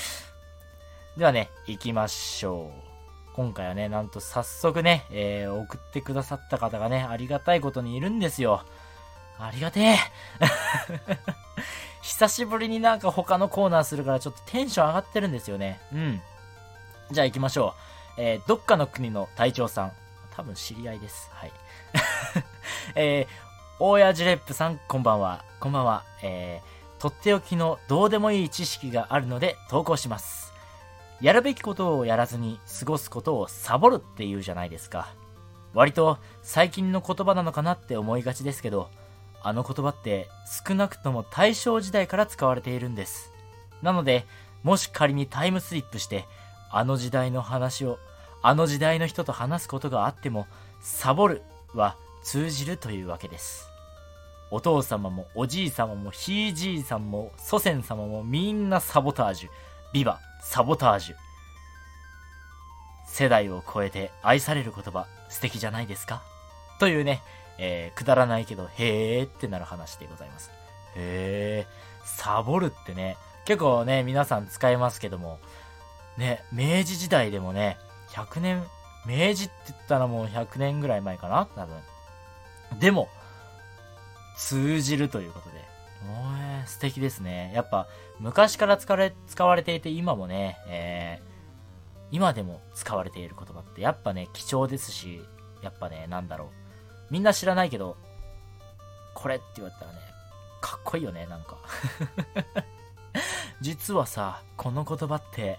ではね、行きましょう。今回はね、なんと早速ね、えー送ってくださった方がね、ありがたいことにいるんですよ。ありがてえ 久しぶりになんか他のコーナーするからちょっとテンション上がってるんですよね。うん。じゃあ行きましょう。えーどっかの国の隊長さん。多分知り合いです。はい。えー、大谷ジレップさん、こんばんは。こんばんは。えー、とっておきのどうでもいい知識があるので投稿します。やるべきことをやらずに過ごすことをサボるっていうじゃないですか。割と最近の言葉なのかなって思いがちですけど、あの言葉って少なくとも大正時代から使われているんです。なので、もし仮にタイムスリップして、あの時代の話を、あの時代の人と話すことがあっても、サボるは通じるというわけです。お父様もおじい様もひいじいさんも祖先様もみんなサボタージュ。ビバ、サボタージュ。世代を超えて愛される言葉、素敵じゃないですか？というね、えーくだらないけど、へーってなる話でございます。へー、サボるってね、結構ね、皆さん使いますけども、ね、明治時代でもね、100年、明治って言ったらもう100年ぐらい前かな多分。でも、通じるということで。もうね、素敵ですね。やっぱ、昔から使われ、使われていて、今もね、えー今でも使われている言葉ってやっぱね、貴重ですし、やっぱね、なんだろう。みんな知らないけど、これって言われたらね、かっこいいよね、なんか。実はさ、この言葉って、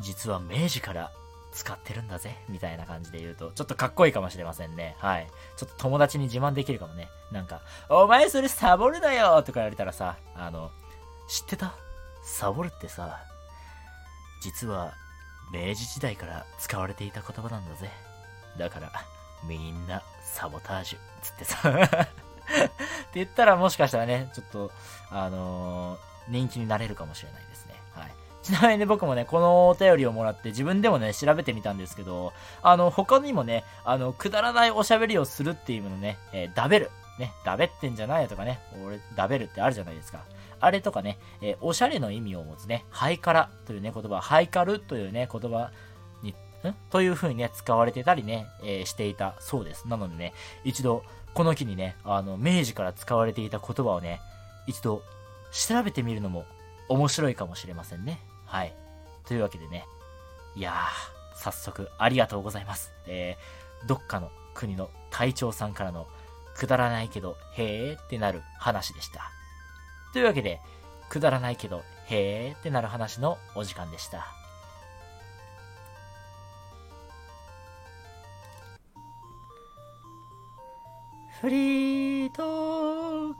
実は明治から使ってるんだぜ、みたいな感じで言うと、ちょっとかっこいいかもしれませんね。はい。ちょっと友達に自慢できるかもね。なんか、お前それサボるだよとか言われたらさ、あの、知ってた？サボるってさ、実は明治時代から使われていた言葉なんだぜ。だから、みんなサボタージュ、つってさ。って言ったらもしかしたらね、ちょっと、あのー人気になれるかもしれないですね。はい。ちなみにね、僕もね、このお便りをもらって自分でもね、調べてみたんですけど、あの、他にもね、あの、くだらないおしゃべりをするっていうのね、えーダベル。ね、ダベってんじゃないよとかね、俺、ダベルってあるじゃないですか。あれとかね、えーおしゃれの意味を持つね、ハイカラというね、言葉、ハイカルというね、言葉、という風にね、使われてたりね、えーしていたそうです。なのでね、一度、この機にね、あの、明治から使われていた言葉をね、一度、調べてみるのも面白いかもしれませんね。はい。というわけでね、いやー、早速ありがとうございます。えー、どっかの国の隊長さんからのくだらないけど、へーってなる話でした。というわけで、くだらないけど、へーってなる話のお時間でした。フリートーク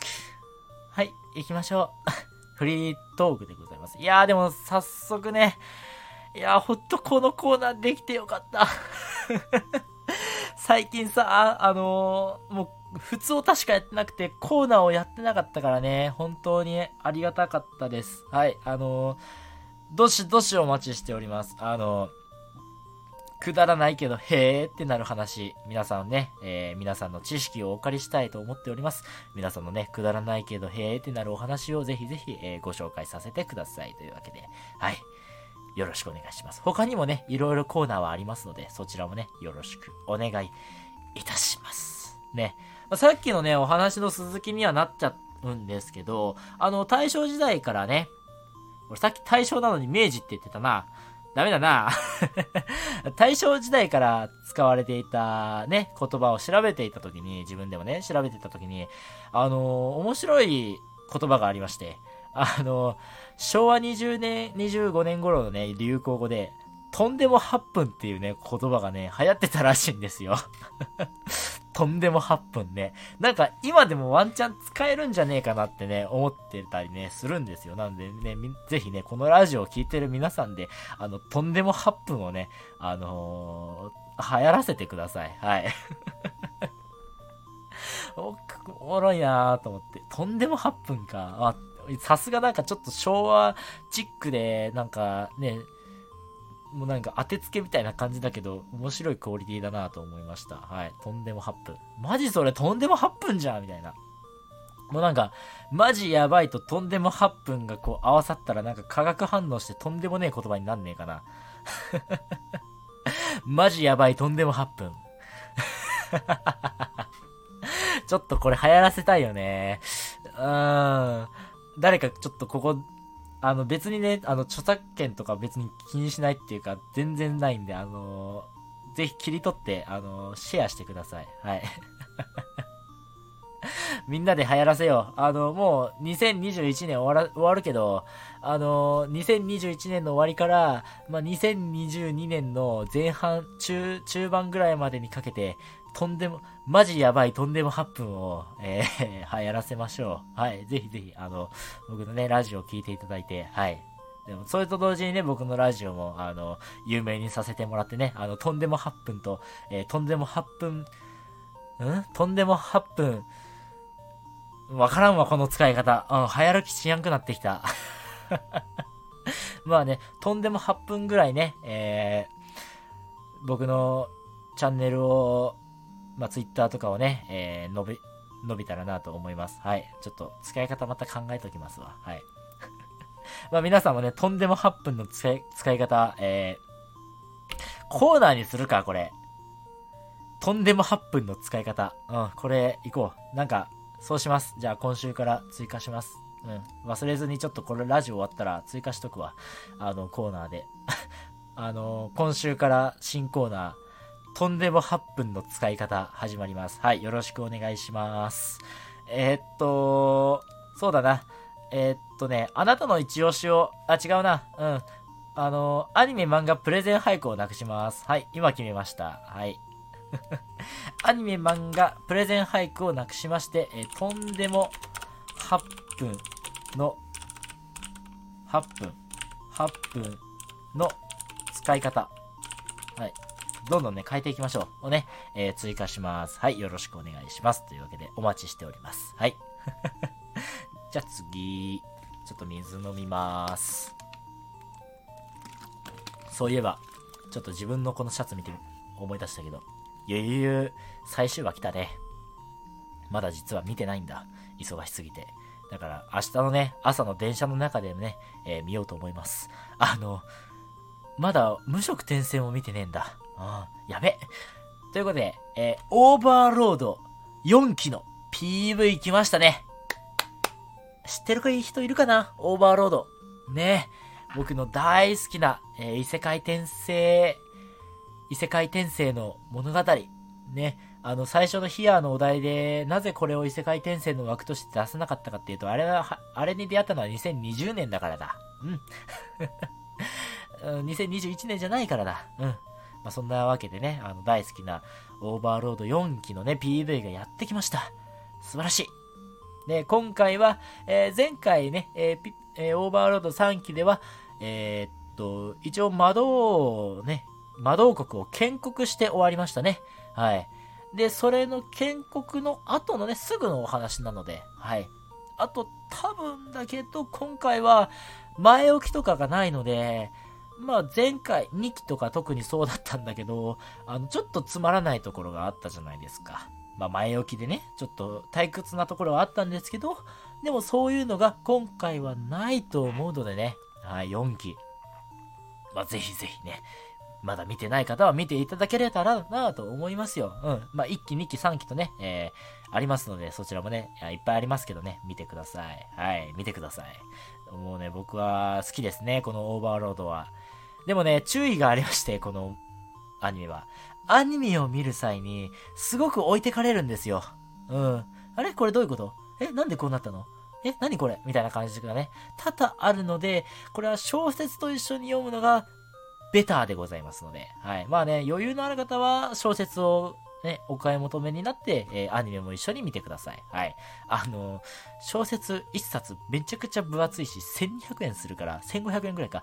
はい、行きましょう。フリートークでございます。いやーでも早速ね、いやーほんとこのコーナーできてよかった。最近さ、あのーもう普通を確かやってなくてコーナーをやってなかったからね、本当にありがたかったです。はい、あのーどしどしお待ちしております。あのーくだらないけど、へーってなる話、皆さんね、えー皆さんの知識をお借りしたいと思っております。皆さんのね、くだらないけど、へーってなるお話をぜひぜひ、えーご紹介させてくださいというわけで、はい。よろしくお願いします。他にもね、いろいろコーナーはありますので、そちらもね、よろしくお願いいたします。ね。まあさっきのね、お話の続きにはなっちゃうんですけど、あの、大正時代からね、俺さっき大正なのに明治って言ってたな。ダメだな。大正時代から使われていたね、言葉を調べていた時に、自分でもね、調べていた時に、あのー面白い言葉がありまして、あのー昭和20年、25年頃のね、流行語で、とんでも8分っていうね、言葉がね、流行ってたらしいんですよ。とんでも8分ね。なんか今でもワンチャン使えるんじゃねえかなってね、思ってたりね、するんですよ。なんでね、ぜひね、このラジオを聴いてる皆さんで、あの、とんでも8分をね、あのー流行らせてください。はい。おおもろいなーと思って。とんでも8分か。あ、さすがなんかちょっと昭和チックで、なんかね、もうなんか当てつけみたいな感じだけど、面白いクオリティだなと思いました。はい。とんでも8分。マジそれとんでも8分じゃんみたいな。もうなんか、マジやばいととんでも8分がこう合わさったらなんか化学反応してとんでもねえ言葉になんねえかな。マジやばいとんでも8分。ちょっとこれ流行らせたいよね。うーん。誰かちょっとここ、あの別にね、あの著作権とか別に気にしないっていうか全然ないんで、あのぜひ切り取って、あのシェアしてください。はい。みんなで流行らせよう。あの、もう2021年終わら終わるけど、あの、2021年の終わりから、まあ、2022年の前半、中、中盤ぐらいまでにかけて、とんでも、マジやばいとんでも8分を、えー、はい、やらせましょう。はい、ぜひぜひ、あの、僕のね、ラジオを聞いていただいて、はい。でも、それと同時にね、僕のラジオも、あの、有名にさせてもらってね、あの、とんでも8分と、えーとんでも8分、ん？とんでも8分、わからんわ、この使い方。うん、流行る気しやんくなってきた。まあね、とんでも8分ぐらいね、えー、僕のチャンネルを、まあ、ツイッターとかをね、えー、伸び、伸びたらなと思います。はい。ちょっと使い方また考えときますわ。はい。まあ皆さんもね、とんでも8分の使い使い方、えー、コーナーにするか、これ。とんでも8分の使い方。うん、これ、いこう。なんか、そうします。じゃあ今週から追加します。うん。忘れずにちょっとこれラジオ終わったら追加しとくわ。あの、コーナーで。あの、今週から新コーナー、とんでも8分の使い方始まります。はい、よろしくお願いします。えーっと、そうだな。えーっとね、あなたの一押しを、あ、違うな。うん。あの、アニメ漫画プレゼン俳句をなくします。はい、今決めました。はい。アニメ漫画プレゼン俳句をなくしまして、えーとんでも8分の、8分、8分の使い方。はい。どんどんね、変えていきましょう。をね、えー追加します。はい、よろしくお願いします。というわけで、お待ちしております。はい。じゃあ次、ちょっと水飲みます。そういえば、ちょっと自分のこのシャツ見て思い出したけど、ゆゆゆ最終話来たね。まだ実は見てないんだ。忙しすぎて。だから明日のね、朝の電車の中でね、えー見ようと思います。あの、まだ無色転生も見てねえんだ。うん、やべ。ということで、えーオーバーロード4期の PV 来ましたね。知ってるかいい人いるかな？オーバーロード。ね僕の大好きな、えー異世界転生、異世界転生の物語。ね。あの、最初のヒアのお題で、なぜこれを異世界転生の枠として出さなかったかっていうと、あれは、あれに出会ったのは2020年だからだ。うん 2021年じゃないからだ。うん。まあ、そんなわけでね、あの、大好きなオーバーロード4期のね、PV がやってきました。素晴らしい。で、今回は、えー前回ね、えーえーオーバーロード3期では、えっと、一応魔導をね、魔導国を建国して終わりましたね。はい。で、それの建国の後のね、すぐのお話なので、はい。あと、多分だけど、今回は、前置きとかがないので、まあ前回2期とか特にそうだったんだけど、あの、ちょっとつまらないところがあったじゃないですか。まあ前置きでね、ちょっと退屈なところはあったんですけど、でもそういうのが今回はないと思うのでね、はい、4期。まあぜひぜひね、まだ見てない方は見ていただけれたらなと思いますよ。うん。まあ1期、2期、3期とね、えー、ありますので、そちらもね、いいっぱいありますけどね、見てください。はい、見てください。もうね、僕は好きですね、このオーバーロードは。でもね、注意がありまして、このアニメは。アニメを見る際に、すごく置いてかれるんですよ。うん。あれ？これどういうこと？え、なんでこうなったの？え、何これ？みたいな感じがね、多々あるので、これは小説と一緒に読むのが、ベターでございますので、はい。まあね、余裕のある方は、小説をね、お買い求めになって、えーアニメも一緒に見てください。はい。あの、小説一冊めちゃくちゃ分厚いし、1200円するから、1500円ぐらいか、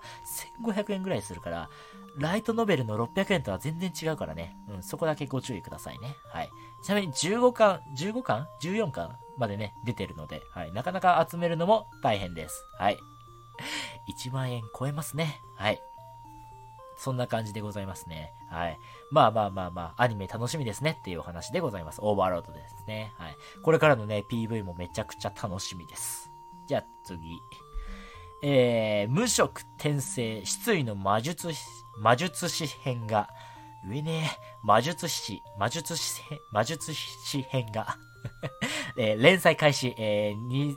1500円ぐらいするから、ライトノベルの600円とは全然違うからね。うん、そこだけご注意くださいね。はい。ちなみに15巻、15巻 ?14 巻までね、出てるので、はい。なかなか集めるのも大変です。はい。1万円超えますね。はい。そんな感じでございますね。はい。まあまあまあまあ、アニメ楽しみですねっていうお話でございます。オーバーロードですね。はい。これからのね、PV もめちゃくちゃ楽しみです。じゃあ次。えー、無色転生、失意の魔術師、魔術師編が、上ね魔術師、魔術師、魔術師編が、えー連載開始、えーにに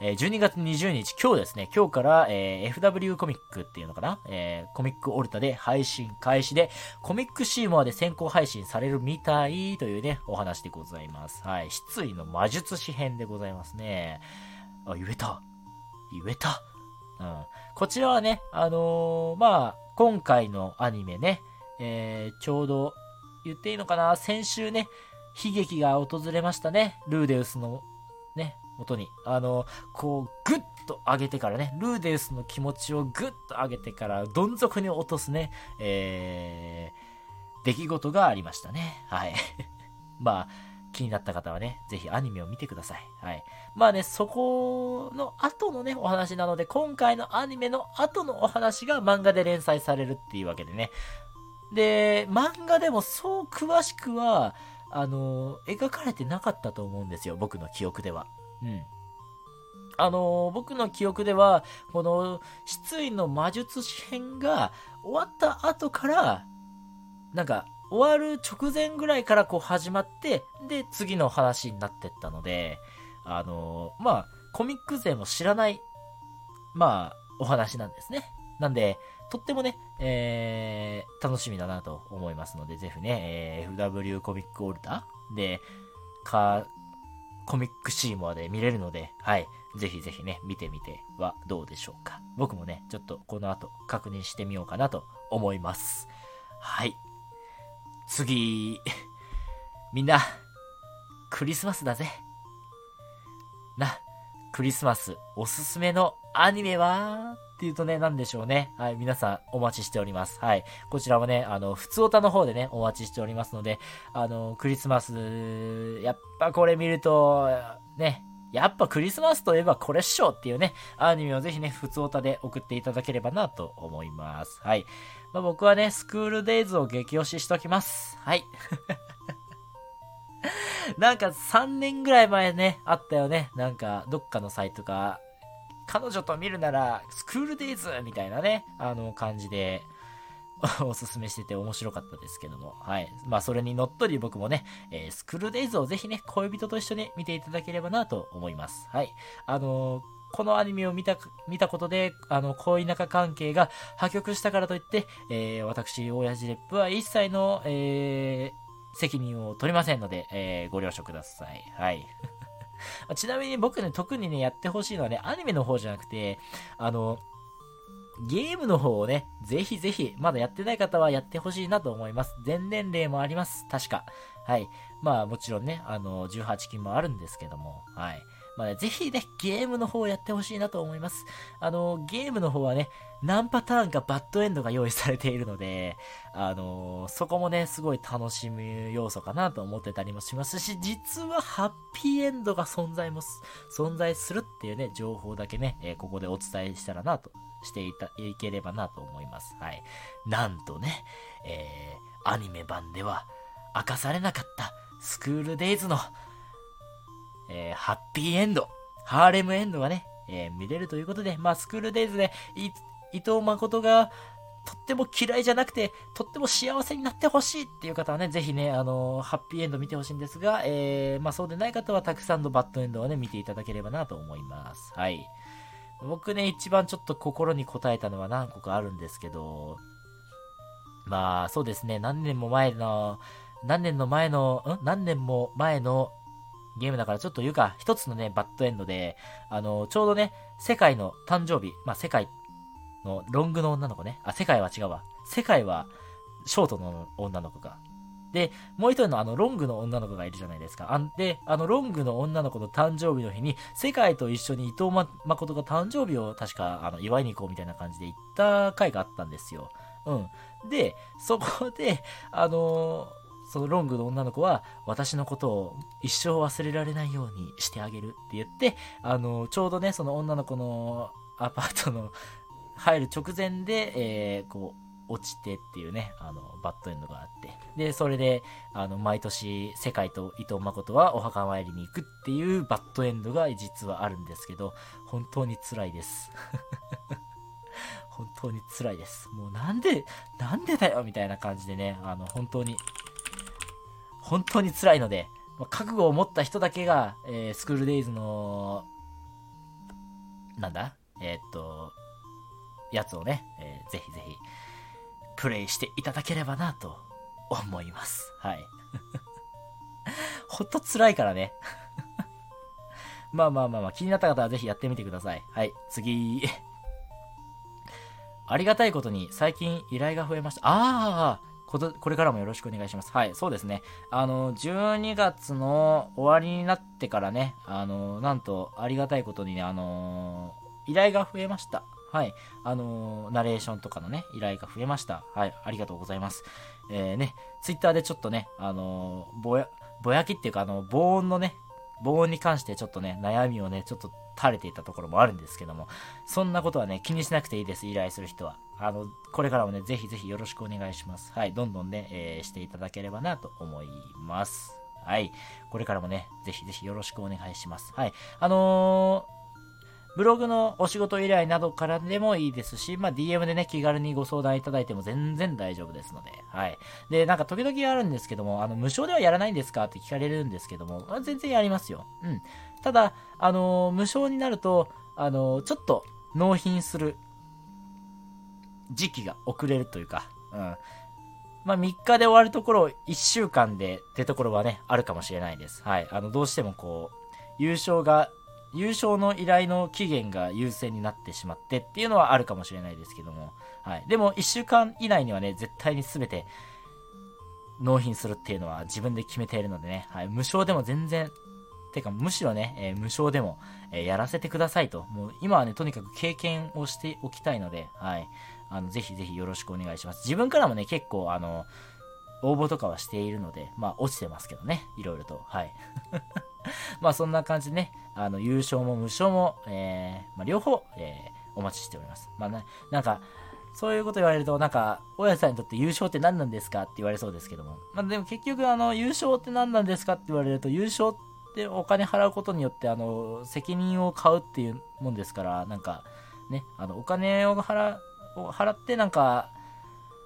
えー12月20日、今日ですね、今日から、えー FW コミックっていうのかな、えーコミックオルタで配信開始で、コミックシーモアで先行配信されるみたいというね、お話でございます。はい。失意の魔術師編でございますね。あ、言えた。言えた。うん。こちらはね、あのーまあ、今回のアニメね、えーちょうど、言っていいのかな？先週ね、悲劇が訪れましたね。ルーデウスの、ね、元に。あの、こう、グッと上げてからね、ルーデウスの気持ちをグッと上げてから、どん底に落とすね、えー、出来事がありましたね。はい。まあ、気になった方はね、ぜひアニメを見てください。はい。まあね、そこの後のね、お話なので、今回のアニメの後のお話が漫画で連載されるっていうわけでね。で、漫画でもそう詳しくは、あの、描かれてなかったと思うんですよ、僕の記憶では。うん。あの、僕の記憶では、この、失意の魔術師編が終わった後から、なんか、終わる直前ぐらいからこう始まって、で、次の話になってったので、あの、まあ、コミック勢も知らない、まあ、お話なんですね。なんで、とってもね、えー、楽しみだなと思いますので、ぜひね、えー、FW コミックオルタで、か、コミックシーモアで見れるので、はい。ぜひぜひね、見てみてはどうでしょうか。僕もね、ちょっとこの後確認してみようかなと思います。はい。次、みんな、クリスマスだぜ。な、クリスマスおすすめのアニメは？っていうとね、なんでしょうね。はい、皆さんお待ちしております。はい。こちらもね、あの、普通オタの方でね、お待ちしておりますので、あの、クリスマス、やっぱこれ見ると、ね、やっぱクリスマスといえばこれっしょっていうね、アニメをぜひね、普通オタで送っていただければなと思います。はい。まあ、僕はね、スクールデイズを激推ししときます。はい。なんか3年ぐらい前ね、あったよね。なんか、どっかのサイトが、彼女と見るなら、スクールデイズみたいなね、あの感じで、おすすめしてて面白かったですけども。はい。まあ、それにのっとり僕もね、えースクールデイズをぜひね、恋人と一緒に見ていただければなと思います。はい。あのーこのアニメを見た、見たことで、あの、恋仲関係が破局したからといって、えー私、親父レップは一切の、えー責任を取りませんので、えご了承ください。はい。ちなみに僕ね、特にね、やってほしいのはね、アニメの方じゃなくて、あの、ゲームの方をね、ぜひぜひ、まだやってない方はやってほしいなと思います。全年齢もあります。確か。はい。まあもちろんね、あの、18金もあるんですけども、はい。まあね、ぜひね、ゲームの方をやってほしいなと思います。あの、ゲームの方はね、何パターンかバッドエンドが用意されているので、あのそこもね、すごい楽しむ要素かなと思ってたりもしますし、実はハッピーエンドが存在も、存在するっていうね、情報だけね、えーここでお伝えしたらなと、していた、いければなと思います。はい。なんとね、えー、アニメ版では明かされなかったスクールデイズの、えーハッピーエンド、ハーレムエンドがね、えー見れるということで、まあ、スクールデイズで、伊藤誠が、とっても嫌いじゃなくて、とっても幸せになってほしいっていう方はね、ぜひね、あのハッピーエンド見てほしいんですが、えー、まあそうでない方はたくさんのバッドエンドをね、見ていただければなと思います。はい。僕ね、一番ちょっと心に応えたのは何個かあるんですけど、まあそうですね、何年も前の、何年の前の、ん？何年も前のゲームだからちょっと言うか、一つのね、バッドエンドで、あの、ちょうどね、世界の誕生日、まあ世界のロングの女の子ね。あ、世界は違うわ。世界はショートの女の子か。で、もう一人のあのロングの女の子がいるじゃないですか。あんで、あのロングの女の子の誕生日の日に、世界と一緒に伊藤ま誠が誕生日を確かあの祝いに行こうみたいな感じで行った回があったんですよ。うん。で、そこで、あのーそのロングの女の子は、私のことを一生忘れられないようにしてあげるって言って、あのちょうどね、その女の子のアパートの入る直前で、えーこう、落ちてっていうね、あの、バッドエンドがあって。で、それで、あの、毎年、世界と伊藤誠はお墓参りに行くっていうバッドエンドが実はあるんですけど、本当に辛いです。本当に辛いです。もうなんで、なんでだよみたいな感じでね、あの、本当に、本当に辛いので、ま覚悟を持った人だけが、えースクールデイズの、なんだ？えーっと、やつをね、えーぜひぜひ、プレイしていただければなと思います。はい。ほんと辛いからね。まあまあまあまあ、気になった方はぜひやってみてください。はい、次。ありがたいことに最近依頼が増えました。ああこと、これからもよろしくお願いします。はい、そうですね。あの、12月の終わりになってからね、あの、なんと、ありがたいことにね、あの、依頼が増えました。はい。あのナレーションとかのね、依頼が増えました。はい。ありがとうございます。えー、ね、ツイッターでちょっとね、あのぼや、ぼやきっていうか、あの、防音のね、防音に関してちょっとね、悩みをね、ちょっと垂れていたところもあるんですけども、そんなことはね、気にしなくていいです、依頼する人は。あの、これからもね、ぜひぜひよろしくお願いします。はい。どんどんね、えーしていただければなと思います。はい。これからもね、ぜひぜひよろしくお願いします。はい。あのーブログのお仕事依頼などからでもいいですし、まあ、DM でね、気軽にご相談いただいても全然大丈夫ですので、はい。で、なんか時々あるんですけども、あの、無償ではやらないんですかって聞かれるんですけども、あ全然やりますよ。うん。ただ、あのー無償になると、あのーちょっと納品する時期が遅れるというか、うん。まあ3日で終わるところを1週間でってところはね、あるかもしれないです。はい。あの、どうしてもこう、優勝が、優勝の依頼の期限が優先になってしまってっていうのはあるかもしれないですけども、はい。でも1週間以内にはね、絶対に全て納品するっていうのは自分で決めているのでね、はい。無償でも全然、てかむしろね、えー無償でも、えーやらせてくださいと。もう今はね、とにかく経験をしておきたいので、はい。あの、ぜひぜひよろしくお願いします。自分からもね、結構、あの、応募とかはしているので、まあ、落ちてますけどね、いろいろと。はい。まあ、そんな感じでね、あの、優勝も無償も、えー、まあ、両方、えお待ちしております。まあ、ね、なんか、そういうこと言われると、なんか、大家さんにとって優勝って何なんですかって言われそうですけども。まあ、でも結局、あの、優勝って何なんですかって言われると、優勝ってお金払うことによって、あの、責任を買うっていうもんですから、なんか、ね、あの、お金を払を払って、なんか、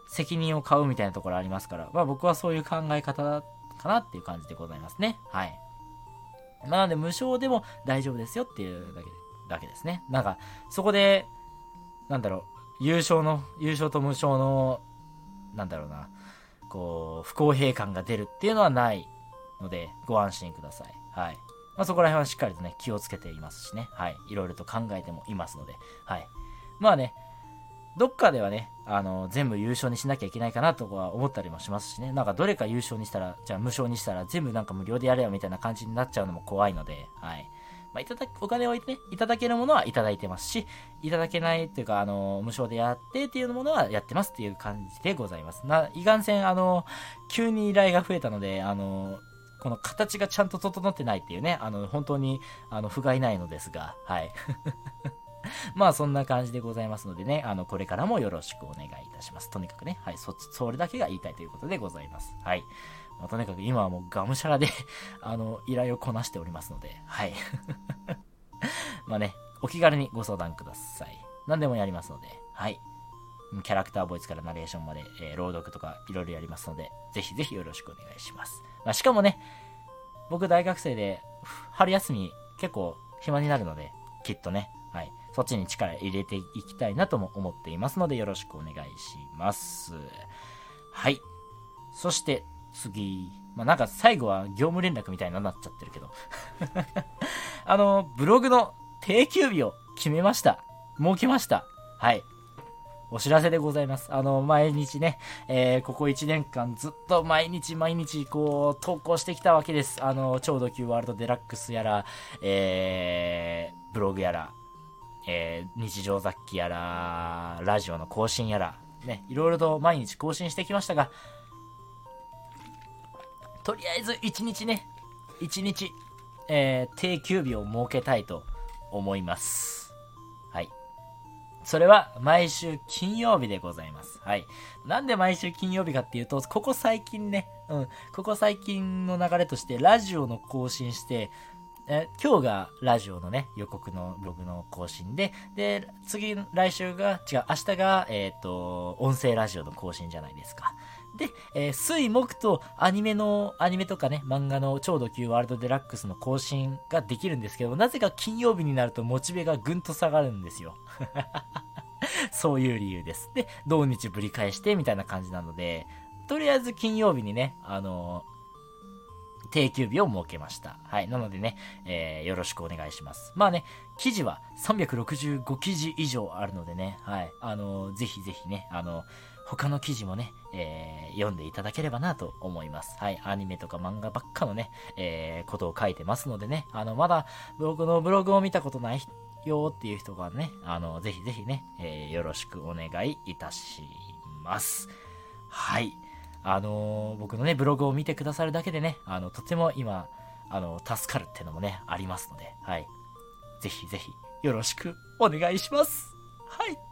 責任を買うみたいなところありますから、まあ僕はそういう考え方かなっていう感じでございますね。はい。まあなので無償でも大丈夫ですよっていうだけだけですね。なんか、そこで、なんだろう、優勝の、優勝と無償の、なんだろうな、こう、不公平感が出るっていうのはないので、ご安心ください。はい。まあそこら辺はしっかりとね、気をつけていますしね。はい。いろいろと考えてもいますので、はい。まあね、どっかではね、あの、全部優勝にしなきゃいけないかなとは思ったりもしますしね。なんかどれか優勝にしたら、じゃあ無償にしたら全部なんか無料でやれよみたいな感じになっちゃうのも怖いので、はい。まあ、いただお金をね、いただけるものはいただいてますし、いただけないっていうか、あの、無償でやってっていうものはやってますっていう感じでございます。な、いかんせん、あの、急に依頼が増えたので、あの、この形がちゃんと整ってないっていうね、あの、本当に、あの、不甲斐ないのですが、はい。まあそんな感じでございますのでね、あの、これからもよろしくお願いいたします。とにかくね、はい、そ、それだけが言いたいということでございます。はい。まあ、とにかく今はもうがむしゃらで あの、依頼をこなしておりますので、はい。まあね、お気軽にご相談ください。何でもやりますので、はい。キャラクターボイスからナレーションまで、えー朗読とかいろいろやりますので、ぜひぜひよろしくお願いします。まあ、しかもね、僕大学生で、春休み結構暇になるので、きっとね、はい。そっちに力入れていきたいなとも思っていますので、よろしくお願いします。はい。そして、次。まあ、なんか最後は業務連絡みたいになっちゃってるけど。あの、ブログの定休日を決めました。設けました。はい。お知らせでございます。あの、毎日ね、えーここ1年間ずっと毎日毎日こう、投稿してきたわけです。あの、超ド級ワールドデラックスやら、えー、ブログやら、えー日常雑記やら、ラジオの更新やら、ね、いろいろと毎日更新してきましたが、とりあえず1日ね、1日、えー定休日を設けたいと思います。それは毎週金曜日でございます。はい。なんで毎週金曜日かっていうと、ここ最近ね、うん、ここ最近の流れとしてラジオの更新して、え今日がラジオのね、予告のログの更新で、で、次、来週が、違う、明日が、えっ、と、音声ラジオの更新じゃないですか。で、えー水木とアニメの、アニメとかね、漫画の超ド級ワールドデラックスの更新ができるんですけど、なぜか金曜日になるとモチベがぐんと下がるんですよ。そういう理由です。で、土日ぶり返してみたいな感じなので、とりあえず金曜日にね、あの定休日を設けました。はい。なのでね、えーよろしくお願いします。まあね、記事は365記事以上あるのでね、はい。あのぜひぜひね、あの他の記事もね、えー読んでいただければなと思います。はい。アニメとか漫画ばっかのね、えーことを書いてますのでね、あの、まだ僕のブログを見たことないよっていう人がね、あの、ぜひぜひね、えーよろしくお願いいたします。はい。あのー僕のね、ブログを見てくださるだけでね、あの、とても今、あの、助かるってのもね、ありますので、はい。ぜひぜひ、よろしくお願いします。はい。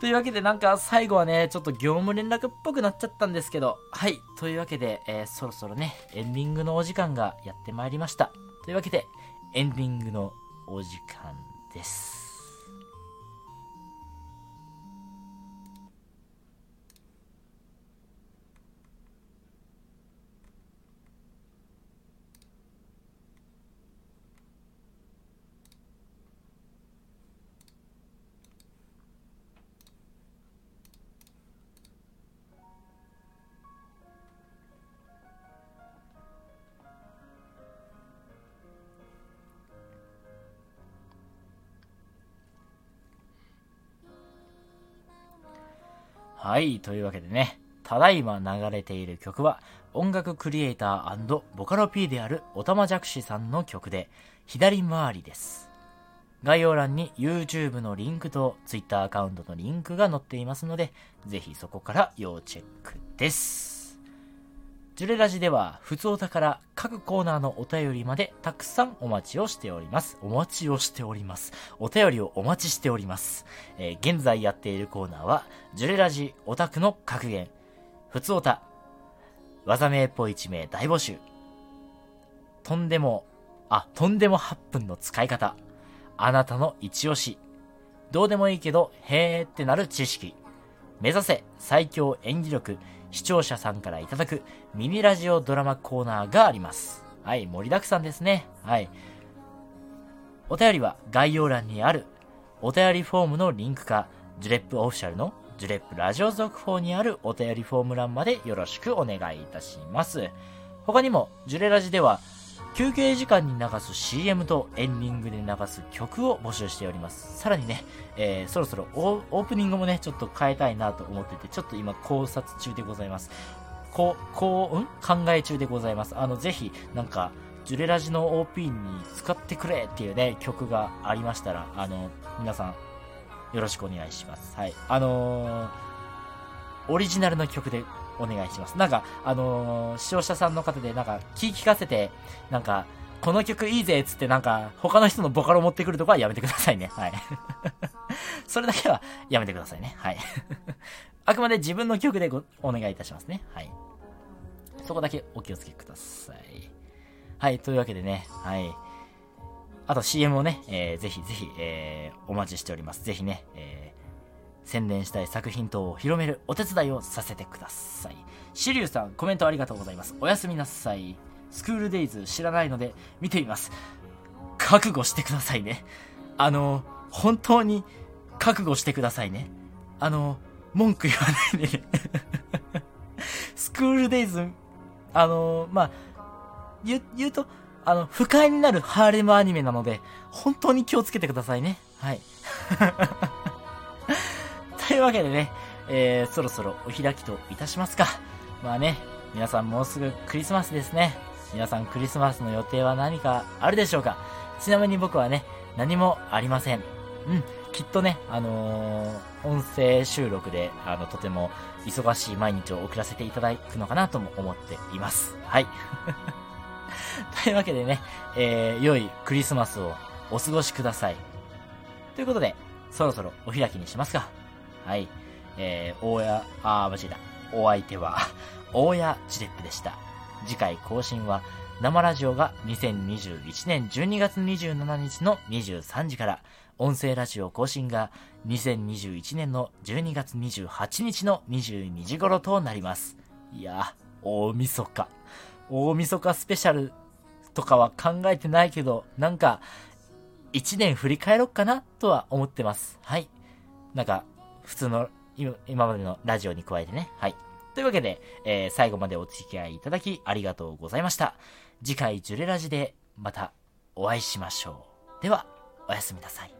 というわけで、なんか最後はね、ちょっと業務連絡っぽくなっちゃったんですけど、はい。というわけで、えーそろそろね、エンディングのお時間がやってまいりました。というわけで、エンディングのお時間です。はい、というわけでね、ただいま流れている曲は、音楽クリエイターボカロ P であるおたまじゃくしさんの曲で、左回りです。概要欄に YouTube のリンクと Twitter アカウントのリンクが載っていますので、ぜひそこから要チェックです。ジュレラジでは、ふつおたから各コーナーのお便りまでたくさんお待ちをしております。お待ちをしております。お便りをお待ちしております。えー現在やっているコーナーは、ジュレラジオタクの格言、ふつおた、技名っぽい地名大募集、とんでも、あ、とんでも8分の使い方、あなたの一押し、どうでもいいけど、へーってなる知識、目指せ最強演技力、視聴者さんからいただくミニラジオドラマコーナーがあります。はい、盛りだくさんですね。はい。お便りは概要欄にあるお便りフォームのリンクか、ジュレップオフィシャルのジュレップラジオ続報にあるお便りフォーム欄までよろしくお願いいたします。他にも、ジュレラジでは、休憩時間に流す CM とエンディングで流す曲を募集しております。さらにね、えーそろそろオープニングもね、ちょっと変えたいなと思ってて、ちょっと今考察中でございます。こう、こう、ん？考え中でございます。あの、ぜひ、なんか、ジュレラジの OP に使ってくれっていうね、曲がありましたら、あの、皆さん、よろしくお願いします。はい。あのーオリジナルの曲でお願いします。なんか、あのー視聴者さんの方で、なんか、聞き聞かせて、なんか、この曲いいぜっつって、なんか、他の人のボカロ持ってくるとかはやめてくださいね。はい。それだけはやめてくださいね。はい。あくまで自分の曲でごお願いいたしますね。はい。そこだけお気をつけください。はい、というわけでね、はい。あと CM をね、えーぜひぜひ、えーお待ちしております。ぜひね、えー宣伝したい作品等を広めるお手伝いをさせてください。シリュウさん、コメントありがとうございます。おやすみなさい。スクールデイズ知らないので見てみます。覚悟してくださいね。あの、本当に覚悟してくださいね。あの、文句言わないでね。スクールデイズ、あの、まあ、言、言うと、あの、不快になるハーレムアニメなので、本当に気をつけてくださいね。はい。というわけでね、えー、そろそろお開きといたしますか。まあね、皆さんもうすぐクリスマスですね。皆さんクリスマスの予定は何かあるでしょうかちなみに僕はね、何もありません。うん、きっとね、あのー音声収録で、あの、とても忙しい毎日を送らせていただくのかなとも思っています。はい。というわけでね、えー、良いクリスマスをお過ごしください。ということで、そろそろお開きにしますか。はい。えー、大家、あー、間違えた。お相手は、大家ジレップでした。次回更新は、生ラジオが2021年12月27日の23時から、音声ラジオ更新が2021年の12月28日の22時頃となります。いや、大晦日。大晦日スペシャルとかは考えてないけど、なんか、一年振り返ろっかなとは思ってます。はい。なんか、普通の今までのラジオに加えてね。はい。というわけで、えー最後までお付き合いいただきありがとうございました。次回ジュレラジでまたお会いしましょう。では、おやすみなさい。